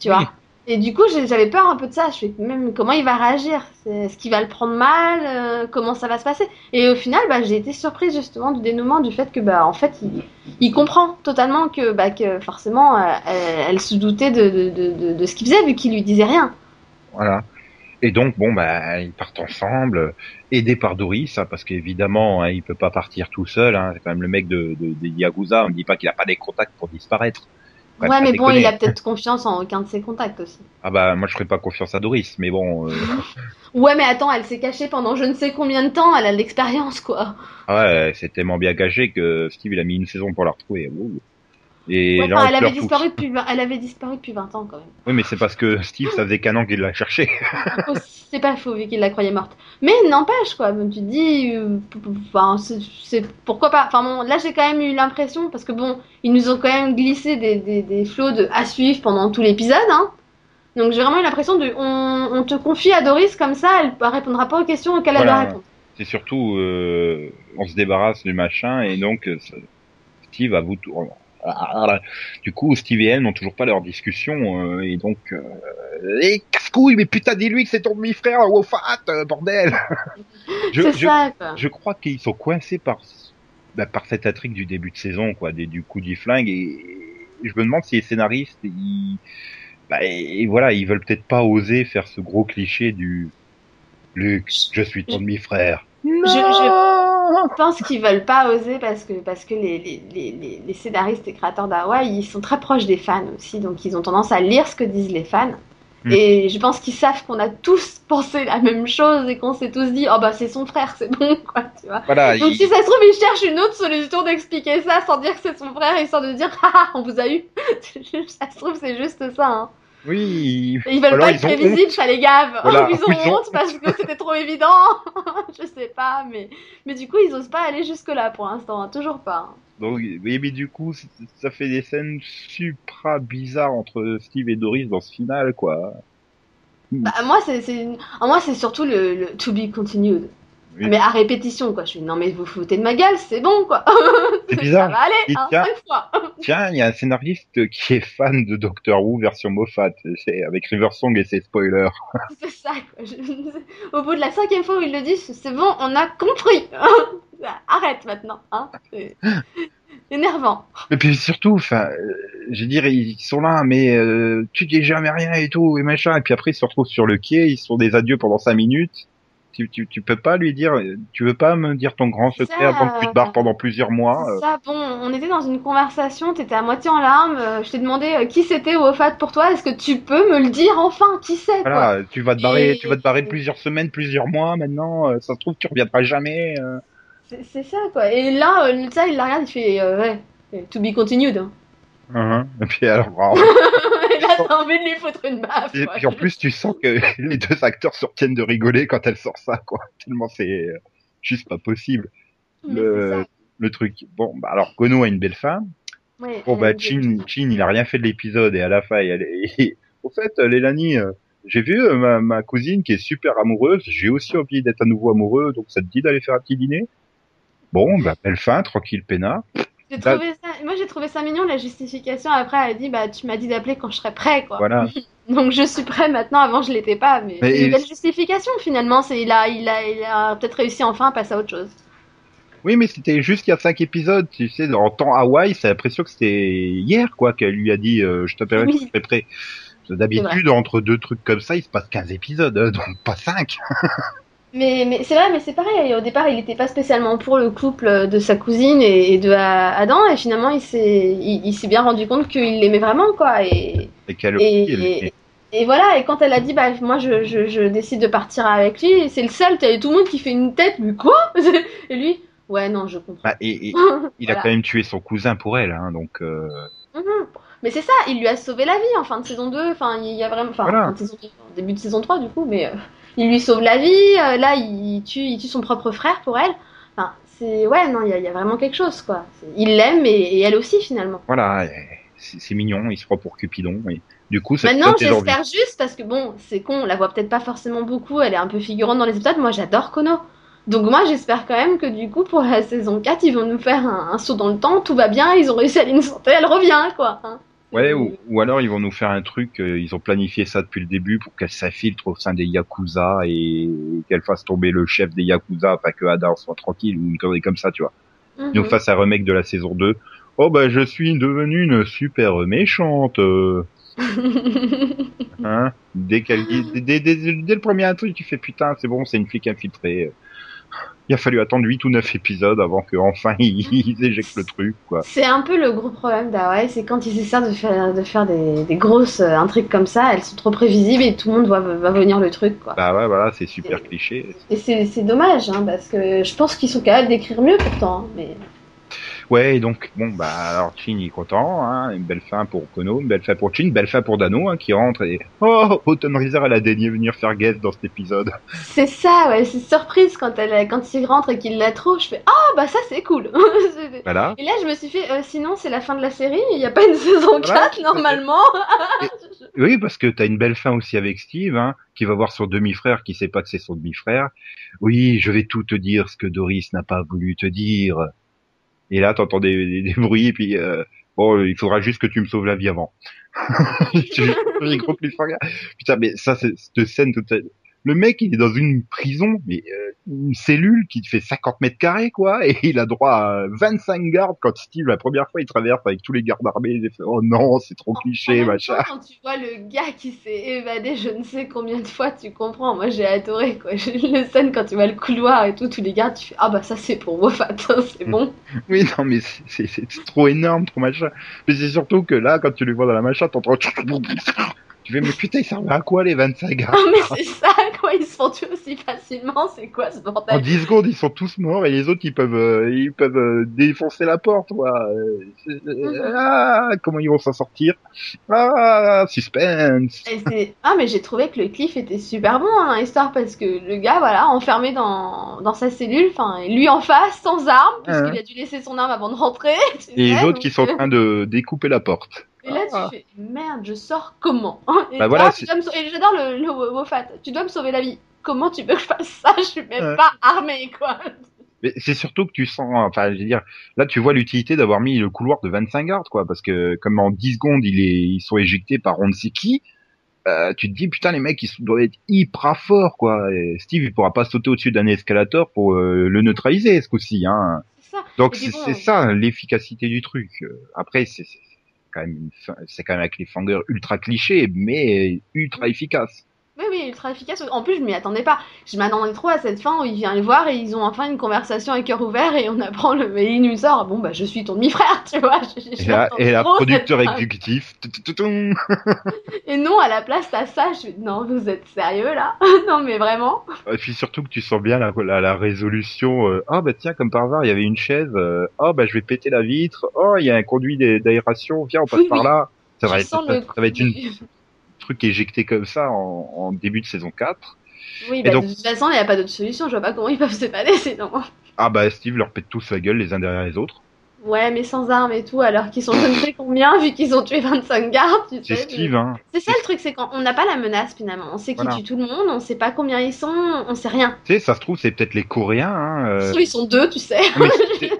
Tu Oui. Et du coup, j'avais peur un peu de ça. Je fais même comment il va réagir? Est-ce qu'il va le prendre mal? Euh, Comment ça va se passer? Et au final, bah, j'ai été surprise justement du dénouement du fait que, bah, en fait, il, comprend totalement que, bah, que forcément, euh, elle, se doutait de, ce qu'il faisait vu qu'il lui disait rien. voilà. Et donc bon ils partent ensemble, aidés par Doris, hein, parce qu'évidemment hein, il peut pas partir tout seul. Hein, c'est quand même le mec de, de, yakuza. On me dit pas qu'il a pas des contacts pour disparaître. Ouais, mais bon, il a peut-être confiance en aucun de ses contacts aussi. Ah bah moi je ferais pas confiance à Doris, mais bon. euh, Ouais, mais attends, elle s'est cachée pendant je ne sais combien de temps. Elle a de l'expérience, quoi. Ah ouais, c'est tellement bien gagé que Steve il a mis une saison pour la retrouver. Ouh. Et Ouais, là, enfin, on elle avait pleure tous. disparu depuis, elle avait disparu depuis 20 ans quand même. Oui, mais c'est parce que Steve, ça faisait qu'un an qu'il l'a cherché. c'est pas faux vu qu'il la croyait morte. Mais n'empêche quoi, tu te dis, euh, enfin c'est- pourquoi pas. Enfin bon, là j'ai quand même eu l'impression parce que bon, ils nous ont quand même glissé des, des, des flots de à suivre pendant tout l'épisode, hein. Donc j'ai vraiment eu l'impression de, on, on te confie à Doris comme ça, elle répondra pas aux questions auxquelles elle doit répondre. C'est surtout, euh, on se débarrasse du machin et donc euh, Steve avoue tout. Du coup, Steve et elle n'ont toujours pas leur discussion euh, et donc, euh, et casse-couille, mais putain, dis-lui que c'est ton demi-frère, Wofat, euh, bordel. je, C'est je, ça quoi. je crois qu'ils sont coincés par bah, par cette intrigue du début de saison, quoi, des, du coup du flingue et, je me demande si les scénaristes, ils, bah, et, et voilà, ils veulent peut-être pas oser faire ce gros cliché du Luc, je suis ton demi-frère. Je pense qu'ils veulent pas oser parce que parce que les, les, les, les- scénaristes et créateurs d'Hawaï ils sont très proches des fans aussi donc ils ont tendance à lire ce que disent les fans Mm. et je pense qu'ils savent qu'on a tous pensé la même chose et qu'on s'est tous dit oh bah c'est son frère c'est bon quoi tu vois Voilà, donc il- si ça se trouve ils cherchent une autre solution d'expliquer ça sans dire que c'est son frère et sans de dire ah ah, on vous a eu ça se trouve c'est juste ça hein. Oui, Et ils veulent pas être prévisibles, ça les gave. Voilà, ils ont ils ont honte parce que c'était trop évident. je sais pas, mais mais du coup ils osent pas aller jusque là pour l'instant, hein, toujours pas. donc, oui, mais du coup, ça fait des scènes supra bizarres entre Steve et Doris dans ce final, quoi. Bah, moi c'est ah, moi c'est surtout le, le to be continued. Oui. Mais à répétition quoi. Je suis non mais vous foutez de ma gueule, c'est bon quoi. C'est bizarre. Ça va aller, Et hein, tiens- cinq fois. Tiens, il y a un scénariste qui est fan de Doctor Who version Moffat, c'est avec River Song et ses spoilers. c'est ça quoi. Je- Au bout de la cinquième fois où ils le disent, c'est bon, on a compris. Arrête maintenant, hein. C'est énervant. Et puis surtout, enfin, euh, je veux dire, ils sont là, mais euh, tu dis jamais rien et tout et machin. Et puis après, ils se retrouvent sur le quai, ils se font des adieux pendant cinq minutes. Tu, tu, tu peux pas lui dire, tu veux pas me dire ton grand secret Ça, avant que tu te barres pendant plusieurs mois. euh, ça, bon, on était dans une conversation, t'étais à moitié en larmes, euh, je t'ai demandé euh, qui c'était Wofat pour toi, est-ce que tu peux me le dire enfin, qui c'est Voilà, tu vas te barrer, Et- tu vas te barrer plusieurs semaines, plusieurs mois maintenant. ça se trouve, tu reviendras jamais. euh. C'est ça quoi. Et là, euh, ça, il la regarde, il fait euh, ouais, to be continued. hein. Uhum. Et puis alors, là, t'as envie de lui foutre une baffe. et quoi. puis en plus, tu sens que les deux acteurs se retiennent de rigoler quand elle sort ça, quoi. Tellement c'est euh, juste pas possible. Le- truc. Bon, bah alors Kono a une belle fin. Ouais, Bon bah Chin. Chin, il a rien fait de l'épisode et à la fin, elle est... au fait, euh, Lélanie, euh, j'ai vu ma, ma cousine qui est super amoureuse. J'ai aussi envie d'être à nouveau amoureux, donc ça te dit d'aller faire un petit dîner? Bon, bah belle fin, tranquille, peinard. J'ai trouvé ça, moi j'ai trouvé ça mignon la justification. Après, elle a dit bah tu m'as dit d'appeler quand je serai prêt quoi. Voilà. Donc je suis prêt maintenant. Avant je l'étais pas, mais, Mais c'est une belle justification finalement. C'est il a il a il a peut-être réussi enfin à passer à autre chose. Oui, mais c'était juste il y a cinq épisodes, tu sais, en temps Hawaï, c'est l'impression que c'était hier, quoi, qu'elle lui a dit, euh, je t'appellerai Oui. quand je serai prêt. D'habitude, entre deux trucs comme ça, il se passe 15 épisodes, euh, donc pas 5. Mais, mais c'est vrai, mais c'est pareil. Au départ, il n'était pas spécialement pour le couple de sa cousine et, et de Adam, et finalement, il s'est, il, il s'est bien rendu compte qu'il l'aimait vraiment, quoi. Et, Et et, voilà. Et quand elle a dit, bah, moi, je, je, je décide de partir avec lui, c'est le seul. T'as tout le monde qui fait une tête, mais quoi? Et lui, ouais, non, je comprends. Bah, et, il a quand même tué son cousin pour elle, hein, donc euh, Mhm. Mais c'est ça, il lui a sauvé la vie en fin de saison 2. Enfin, il y a vraiment. Enfin, Voilà. en fin de saison 2, en début de saison 3, du coup, mais euh, il lui sauve la vie. euh, là, il tue, il tue son propre frère pour elle. Enfin, c'est. Ouais, non, il y, y a vraiment quelque chose, quoi. Il l'aime et, et elle aussi, finalement. voilà, c'est mignon, il se prend pour Cupidon, et du coup, ça Maintenant, j'espère juste parce que bon, c'est con, on la voit peut-être pas forcément beaucoup, elle est un peu figurante dans les épisodes. Moi, j'adore Kono. Donc moi, j'espère quand même que du coup, pour la saison 4, ils vont nous faire un, un saut dans le temps, tout va bien, ils ont réussi à l'innocenter, elle revient, quoi. hein. Ouais, ou, ou alors ils vont nous faire un truc, euh, ils ont planifié ça depuis le début pour qu'elle s'infiltre au sein des Yakuza et qu'elle fasse tomber le chef des Yakuza afin que Ada soit tranquille ou une connerie comme ça, tu vois. Mhm. Ils nous fassent un remake de la saison 2. Oh bah je suis devenue une super méchante. Hein dès qu'elle dit, dès, dès- dès- dès le premier truc, tu fais putain, c'est bon, c'est une flic infiltrée. Il a fallu attendre 8 ou 9 épisodes avant que enfin ils, ils éjectent le truc, quoi. C'est un peu le gros problème d'Hawaii, c'est quand ils essaient de faire, de faire des, des grosses euh, intrigues comme ça, elles sont trop prévisibles et tout le monde va, va venir le truc, quoi. Bah ouais, voilà, c'est super cliché. Et c'est c'est dommage, hein, parce que je pense qu'ils sont capables d'écrire mieux pourtant. hein, Mais... Ouais, et donc, bon, bah, alors Chin est content, hein, une belle fin pour Kono, une belle fin pour Chin, une belle fin pour Dano, hein, qui rentre et, oh, Autumn Reezer, elle a daigné venir faire guest dans cet épisode. C'est ça, ouais, c'est surprise quand, elle, quand il rentre et qu'il la trouve, je fais Ah bah ça c'est cool Voilà. Et là je me suis fait euh, Sinon c'est la fin de la série, il n'y a pas une saison 4 Voilà, normalement Oui, parce que t'as une belle fin aussi avec Steve, hein, qui va voir son demi-frère, qui sait pas que c'est son demi-frère. Oui, je vais tout te dire ce que Doris n'a pas voulu te dire. Et là, t'entends des, des, bruits, et puis, euh, bon, il faudra juste que tu me sauves la vie avant. J'ai cliffhanger. Putain, mais ça, c'est cette scène, cette- le mec, il est dans une prison, mais euh, une cellule qui fait 50 mètres carrés, quoi, et il a droit à 25 gardes quand Steve, la première fois, il traverse avec tous les gardes armés, il fait, oh non, c'est trop En cliché, machin. temps, quand tu vois le gars qui s'est évadé je ne sais combien de fois, tu comprends. Moi j'ai adoré quoi. Le scène quand tu vois le couloir et tout, tous les gardes, tu fais Ah bah ça c'est pour Wofat, hein, c'est bon. Oui, non, mais c'est trop énorme, trop machin. Mais c'est surtout que là, quand tu les vois dans la machin, t'entends... Tu fais, mais putain, ils servent à quoi les 25 gars Ah mais c'est ça quoi, ils se font tuer aussi facilement, c'est quoi ce En bordel 10 secondes, ils sont tous morts et les autres, ils peuvent, euh, ils peuvent euh, défoncer la porte, quoi. Euh, Mhm. Ah, comment ils vont s'en sortir? Ah, suspense. Et Ah mais j'ai trouvé que le cliff était super bon hein, dans l'histoire parce que le gars voilà enfermé dans, dans sa cellule, enfin lui en face sans arme puisqu'il Ouais. a dû laisser son arme avant de rentrer. Et les autres donc, qui sont en euh, train de découper la porte. Et là Ah. tu fais merde je sors comment Et Bah voilà, tu c'est- dois me j'adore le, le Wofat, tu dois me sauver la vie. Comment tu veux que je fasse ça? Je suis même pas armée quoi. Mais c'est surtout que tu sens, enfin, je veux dire, là, tu vois l'utilité d'avoir mis le couloir de 25 gardes, quoi, parce que comme en 10 secondes, il est, ils sont éjectés par on ne sait qui, euh, tu te dis, putain, les mecs, ils doivent être hyper forts, quoi. Et Steve, il pourra pas sauter au-dessus d'un escalator pour euh, le neutraliser, ce coup-ci, hein. Ça. Donc c'est bon, ça l'efficacité du truc. Après, c'est c'est quand même un cliffhanger ultra cliché, mais ultra efficace. Oui, oui, ultra efficace. En plus, je m'y attendais pas. Je m'attendais trop à cette fin où il vient le voir et ils ont enfin une conversation à cœur ouvert et on apprend le. Et il nous sort, bon, bah, je suis ton demi-frère, tu vois. Je, je Et la producteur exécutif. Et non, à la place, t'as ça. Je non, vous êtes sérieux là? Non, mais vraiment Et puis surtout que tu sens bien la, la, la résolution. euh, Ah bah tiens, comme par hasard, il y avait une chaise. euh, Ah bah je vais péter la vitre. Oh, il y a un conduit d'aération. Viens, on passe Oui, par oui. là. Ça va être, sens ça, le ça va être une truc éjecté comme ça en, en début de saison 4. Oui, bah, donc- de toute façon, il n'y a pas d'autre solution. Je vois pas comment ils peuvent s'évader sinon. Ah bah Steve leur pète tous la gueule les uns derrière les autres. Ouais, mais sans armes et tout, alors qu'ils sont je ne sais combien, vu qu'ils ont tué 25 gardes, tu C'est. Steve, hein. C'est ça le truc, c'est qu'on n'a pas la menace finalement. On sait qui Voilà. tue tout le monde, on sait pas combien ils sont, on sait rien. Tu sais, ça se trouve, c'est peut-être les Coréens, hein. euh, ils sont deux, tu sais.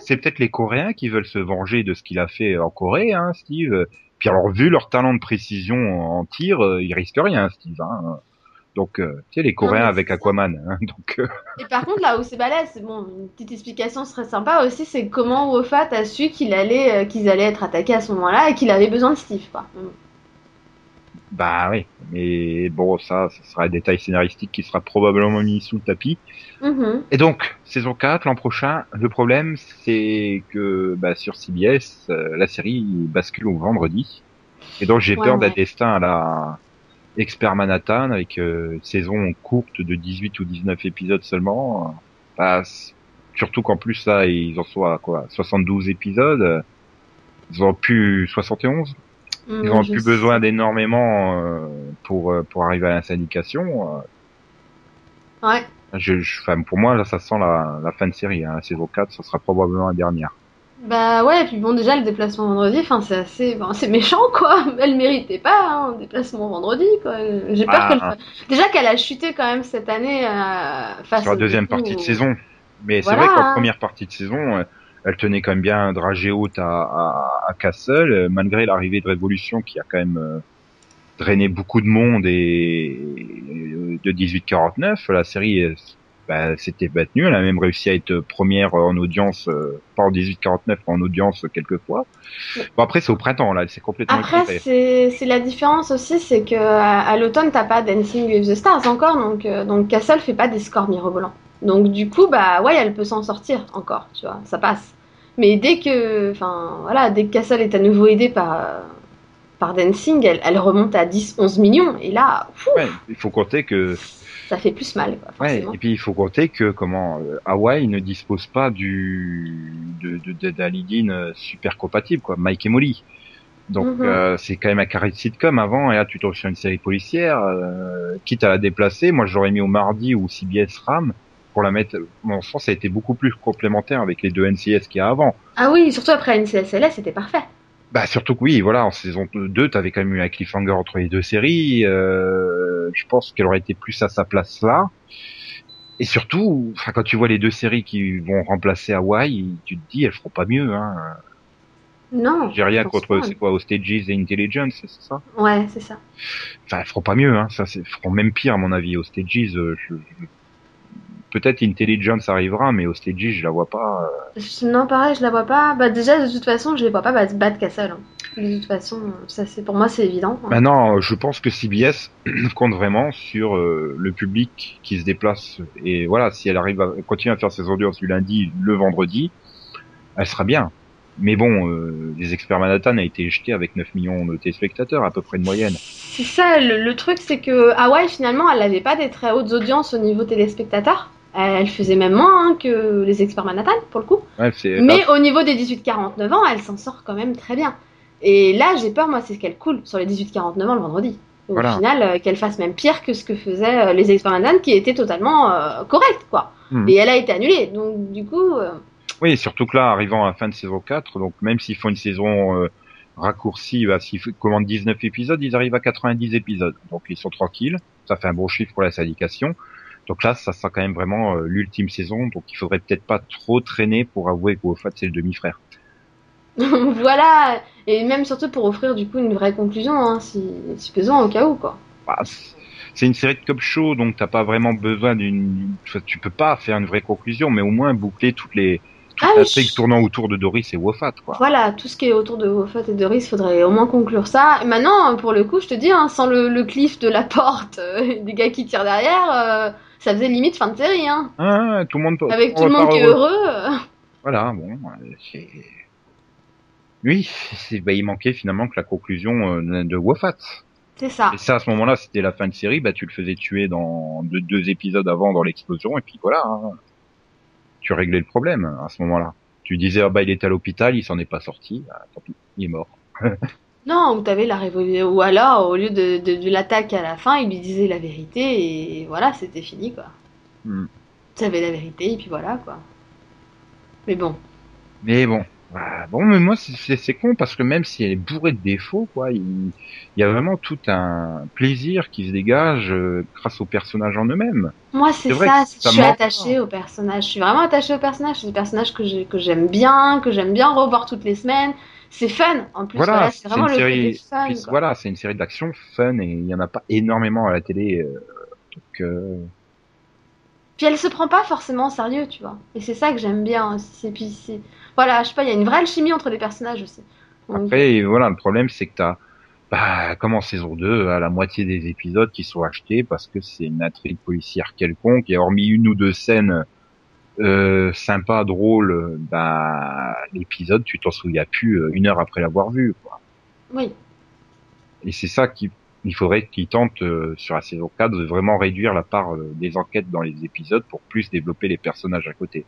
C'est peut-être les Coréens qui veulent se venger de ce qu'il a fait en Corée, hein, Steve. Puis alors, vu leur talent de précision en tir, euh, ils risquent rien, Steve. Hein. Donc, euh, tu sais, les Coréens avec. Aquaman. Hein, donc, euh, Et par contre, là où c'est balèze, bon, une petite explication serait sympa aussi, c'est comment Wofat a su qu'il allait, qu'ils allaient être attaqués à ce moment-là et qu'il avait besoin de Steve, quoi. Bah oui, mais bon, ça, ça sera un détail scénaristique qui sera probablement mis sous le tapis. Mhm. Et donc, saison 4, l'an prochain, le problème, c'est que bah, sur CBS, euh, la série bascule au vendredi. Et donc, j'ai Ouais, peur d'un ouais. destin à la Expert Manhattan, avec euh, une saison courte de 18 ou 19 épisodes seulement. Bah, surtout qu'en plus, là, ils en sont à quoi 72 épisodes. Ils ont plus 71. Ils Mhm, ont je plus sais. besoin d'énormément euh, pour euh, pour arriver à la syndication. Euh, Ouais. Je, je, enfin, pour moi, là, ça sent la, la fin de série. Hein. La saison 4, ça sera probablement la dernière. Bah ouais, et puis bon, déjà le déplacement vendredi, enfin c'est assez, bon, c'est méchant quoi. Elle méritait pas hein, un déplacement vendredi quoi. J'ai peur Ah. qu'elle, fa- déjà qu'elle a chuté quand même cette année euh, face Sur la deuxième partie de saison. Mais c'est vrai qu'en hein. première partie de saison, euh, elle tenait quand même bien dragée haute à, à, à Castle, euh, malgré l'arrivée de Révolution qui a quand même euh, drainé beaucoup de monde et, et de 1849. La série bah, s'était maintenue. Elle a même réussi à être première en audience, euh, pas en 1849, mais en audience quelques fois. Bon après c'est au printemps là, c'est complètement Après, c'est la différence aussi, c'est que à, à l'automne, t'as pas Dancing with the Stars encore, donc, euh, donc Castle fait pas des scores mirobolants. Donc du coup, bah ouais, elle peut s'en sortir encore, tu vois, ça passe. Mais dès que, enfin voilà, dès que Castle est à nouveau aidée par, par Dancing, elle, elle remonte à 10-11 millions, et là, Ouais, il faut compter que ça fait plus mal, quoi, Ouais, et puis il faut compter que comment euh, Hawaii ne dispose pas du de d'un euh, super compatible quoi, Mike et Molly. Donc Mhm. euh, c'est quand même un carré de sitcom avant et là tu tombes sur une série policière, euh, quitte à la déplacer, moi j'aurais mis au mardi ou CBS RAM pour la mettre. Mon sens ça a été beaucoup plus complémentaire avec les deux NCS qu'il y a avant. Ah oui, surtout après NCSLS, c'était parfait. Bah surtout que oui, voilà, en saison 2, t'avais quand même eu un cliffhanger entre les deux séries. Euh, je pense qu'elle aurait été plus à sa place là. Et surtout, enfin, quand tu vois les deux séries qui vont remplacer Hawaii, tu te dis, elles feront pas mieux. Hein. Non. J'ai rien contre, c'est quoi, Hostages et Intelligence, c'est ça? Ouais, c'est ça. Enfin, elles feront pas mieux. Hein. Ça, c'est, feront même pire à mon avis. Hostages, euh, je, je- peut-être Intelligence arrivera, mais Hostages, je la vois pas. euh. Non, pareil, je la vois pas. Bah, déjà, de toute façon, je les vois pas battre battre Castle. hein. De toute façon, ça, c'est pour moi, c'est évident. hein. Maintenant, je pense que CBS compte vraiment sur euh, le public qui se déplace. Et voilà, si elle arrive à continuer à faire ses audiences du lundi, le vendredi, elle sera bien. Mais bon, euh, les experts Manhattan a été jeté avec 9 millions de téléspectateurs à peu près de moyenne. C'est ça, le, le truc, c'est que Hawaii, finalement, elle avait pas des très hautes audiences au niveau téléspectateurs. Elle, elle faisait même moins hein, que les experts Manhattan, pour le coup. Ouais, Mais au niveau des 18-49 ans, elle s'en sort quand même très bien. Et là, j'ai peur, moi, c'est qu'elle coule sur les 18-49 ans le vendredi. Au Voilà. final, euh, qu'elle fasse même pire que ce que faisaient euh, les experts Manhattan, qui étaient totalement euh, corrects, quoi. Mhm. Et elle a été annulée. Donc, du coup, euh, Oui, surtout que là, arrivant à la fin de saison 4, donc même s'ils font une saison euh, raccourcie, bah, s'ils commandent 19 épisodes, ils arrivent à 90 épisodes. Donc ils sont tranquilles, ça fait un bon chiffre pour la syndication. Donc là, ça sera quand même vraiment euh, l'ultime saison, donc il faudrait peut-être pas trop traîner pour avouer qu'au fait c'est le demi-frère. voilà. Et même surtout pour offrir, du coup, une vraie conclusion, hein, si, si besoin, au cas où, quoi. Bah, c'est- une série de cop show, donc t'as pas vraiment besoin d'une... Tu peux pas faire une vraie conclusion, mais au moins boucler toutes les... toute Ah je- tournant autour de Doris et Wofat, quoi. Voilà, tout ce qui est autour de Wofat et de Rhys, faudrait au moins conclure ça. Et maintenant, pour le coup, je te dis, hein, sans le, le cliff de la porte, euh, des gars qui tirent derrière, euh, ça faisait limite fin de série, hein. Ah, tout le monde... Avec on tout le monde qui est heureux. Voilà, bon, euh, c'est... Oui, bah, il manquait finalement que la conclusion euh, de Wofat. C'est ça. Et ça, à ce moment-là, c'était la fin de série, bah, tu le faisais tuer dans deux, deux épisodes avant dans l'explosion, et puis voilà. hein. Tu réglais le problème à ce moment-là. Tu disais, ah bah, il était à l'hôpital, il s'en est pas sorti, bah, tant pis, il est mort. Non, ou t'avais la révolution. Ou alors, au lieu de, de, de l'attaque à la fin, il lui disait la vérité et voilà, c'était fini, quoi. Hmm. T'avais la vérité et puis voilà, quoi. Mais bon. Mais bon, bah, bon, mais moi, c'est, con, parce que même si elle est bourrée de défauts, quoi, il, il y a vraiment tout un plaisir qui se dégage euh, grâce aux personnages en eux-mêmes. Moi, c'est ça, ça je suis attachée au personnage. Je suis vraiment attachée au personnage. C'est des personnages que j'aime bien, que j'aime bien revoir toutes les semaines. C'est fun, en plus. Voilà, Voilà, c'est c'est vraiment une le série- fun. Puis voilà, c'est une série d'action fun et il y en a pas énormément à la télé. euh, donc, euh, Puis elle se prend pas forcément au sérieux, tu vois. Et c'est ça que j'aime bien. Et puis c'est. Voilà, je sais pas, il y a une vraie alchimie entre les personnages aussi. Donc, après, voilà, le problème c'est que t'as bah, comme en saison 2, à la moitié des épisodes qui sont achetés parce que c'est une intrigue policière quelconque et hormis une ou deux scènes euh, sympas, drôles, bah, l'épisode, tu t'en souviens plus euh, une heure après l'avoir vu, quoi. Oui. Et c'est ça qui, il faudrait qu'ils tentent euh, sur la saison 4 de vraiment réduire la part euh, des enquêtes dans les épisodes pour plus développer les personnages à côté.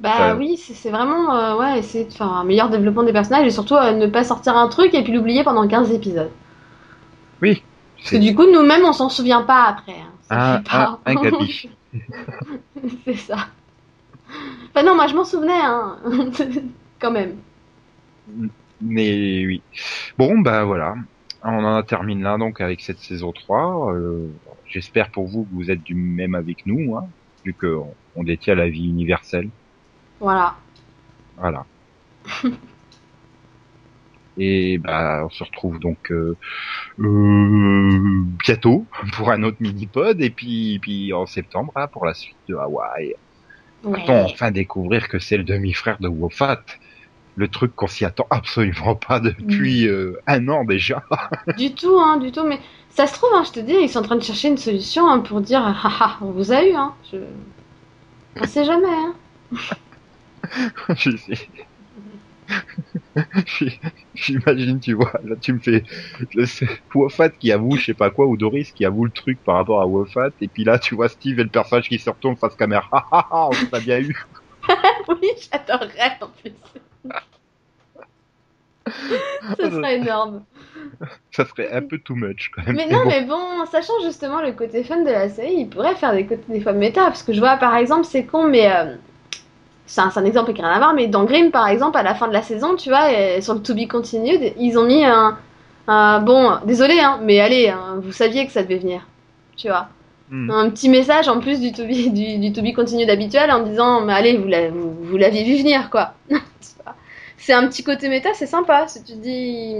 Bah Ça- oui, c'est vraiment ouais, essayer de faire un meilleur développement des personnages et surtout ne pas sortir un truc et puis l'oublier pendant 15 épisodes. Oui. Parce que du coup, nous-mêmes, on s'en souvient pas après. hein. Fait pas. un. c'est ça. Enfin non, moi je m'en souvenais, hein. Quand même. Mais oui. Bon, bah voilà. On en termine là donc avec cette saison 3. Euh, J'espère pour vous que vous êtes du même avec nous, hein, vu qu'on on détient la vie universelle. Voilà. Voilà. Et bah on se retrouve donc euh, euh, bientôt pour un autre mini-pod et puis puis en septembre hein, pour la suite de Hawaï. Ouais. Enfin découvrir que c'est le demi-frère de Wofat? Le truc qu'on s'y attend absolument pas depuis euh, un an déjà. Du tout, hein, du tout. Mais ça se trouve, hein, je te dis, ils sont en train de chercher une solution hein, pour dire, ah ah, on vous a eu, hein. Je... On sait jamais, hein. Je sais. J'imagine, tu vois, là tu me fais Wofat qui avoue je sais pas quoi, ou Doris qui avoue le truc par rapport à Wofat, et puis là tu vois Steve et le personnage qui se retourne face caméra. Ah ah ah, on t'a bien eu. Oui, j'adorerais en plus. Ce serait énorme. Ça serait un peu too much quand même. Mais Mais non, bon. mais bon, sachant justement le côté fun de la série, il pourrait faire des côtés des fois méta. Parce que je vois par exemple, c'est con, mais. euh, c'est un, c'est un exemple qui n'a rien à voir, mais dans Grimm par exemple, à la fin de la saison, tu vois, et sur le To Be Continued, ils ont mis un. un- bon, désolé, hein, mais allez, hein, vous saviez que ça devait venir. Tu vois. Hmm. Un petit message en plus du To Be, du, du to be Continued habituel en disant, mais allez, vous l'a- vous, vous l'aviez vu venir, quoi. C'est un petit côté méta, c'est sympa. Si tu te dis,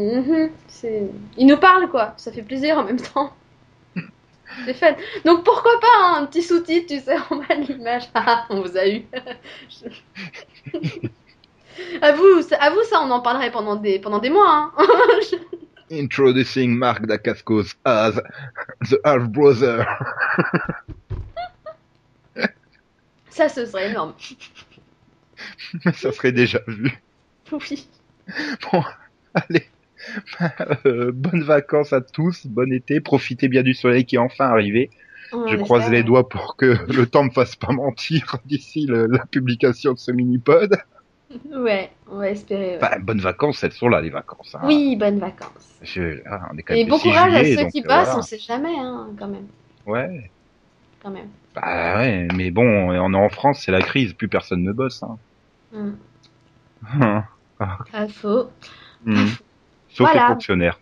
c'est... il nous parle quoi, ça fait plaisir en même temps. C'est fun. Donc pourquoi pas hein, un petit sous-titre, tu sais, en bas de l'image. Ah, on vous a eu. À vous, ça- à vous ça, on en parlerait pendant des pendant des mois. Hein. Introducing Mark Dacascos as the half brother. Ça, ce serait énorme. Mais ça serait déjà vu. Oui. Bon, allez. Euh, bonnes vacances à tous, bon été, profitez bien du soleil qui est enfin arrivé. On Je croise les doigts pour que le temps me fasse pas mentir d'ici la publication de ce mini-pod. Ouais, on va espérer. ouais. Enfin, bonnes vacances, elles sont là les vacances. hein. Oui, bonnes vacances. Je- ah, on est quand même Et bon 6 courage à ceux qui euh, bossent, voilà. on sait jamais, hein, quand même. Ouais. Quand même. Bah ouais, mais bon, on est en France, c'est la crise, plus personne ne bosse. Hein. Hmm. Pas faux. Hmm. Sauf Voilà. les fonctionnaires.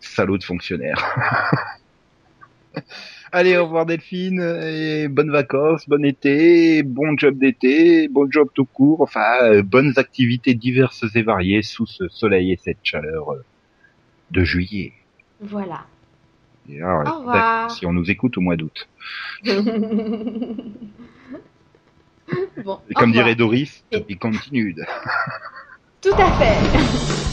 Salaud de fonctionnaires. Allez, au revoir Delphine, et bonnes vacances, bon été, bon job d'été, bon job tout court, enfin, euh, bonnes activités diverses et variées sous ce soleil et cette chaleur euh, de juillet. Voilà. Et alors, Au revoir. si on nous écoute au mois d'août. bon, Et comme dirait Doris, be continued. Tout à fait.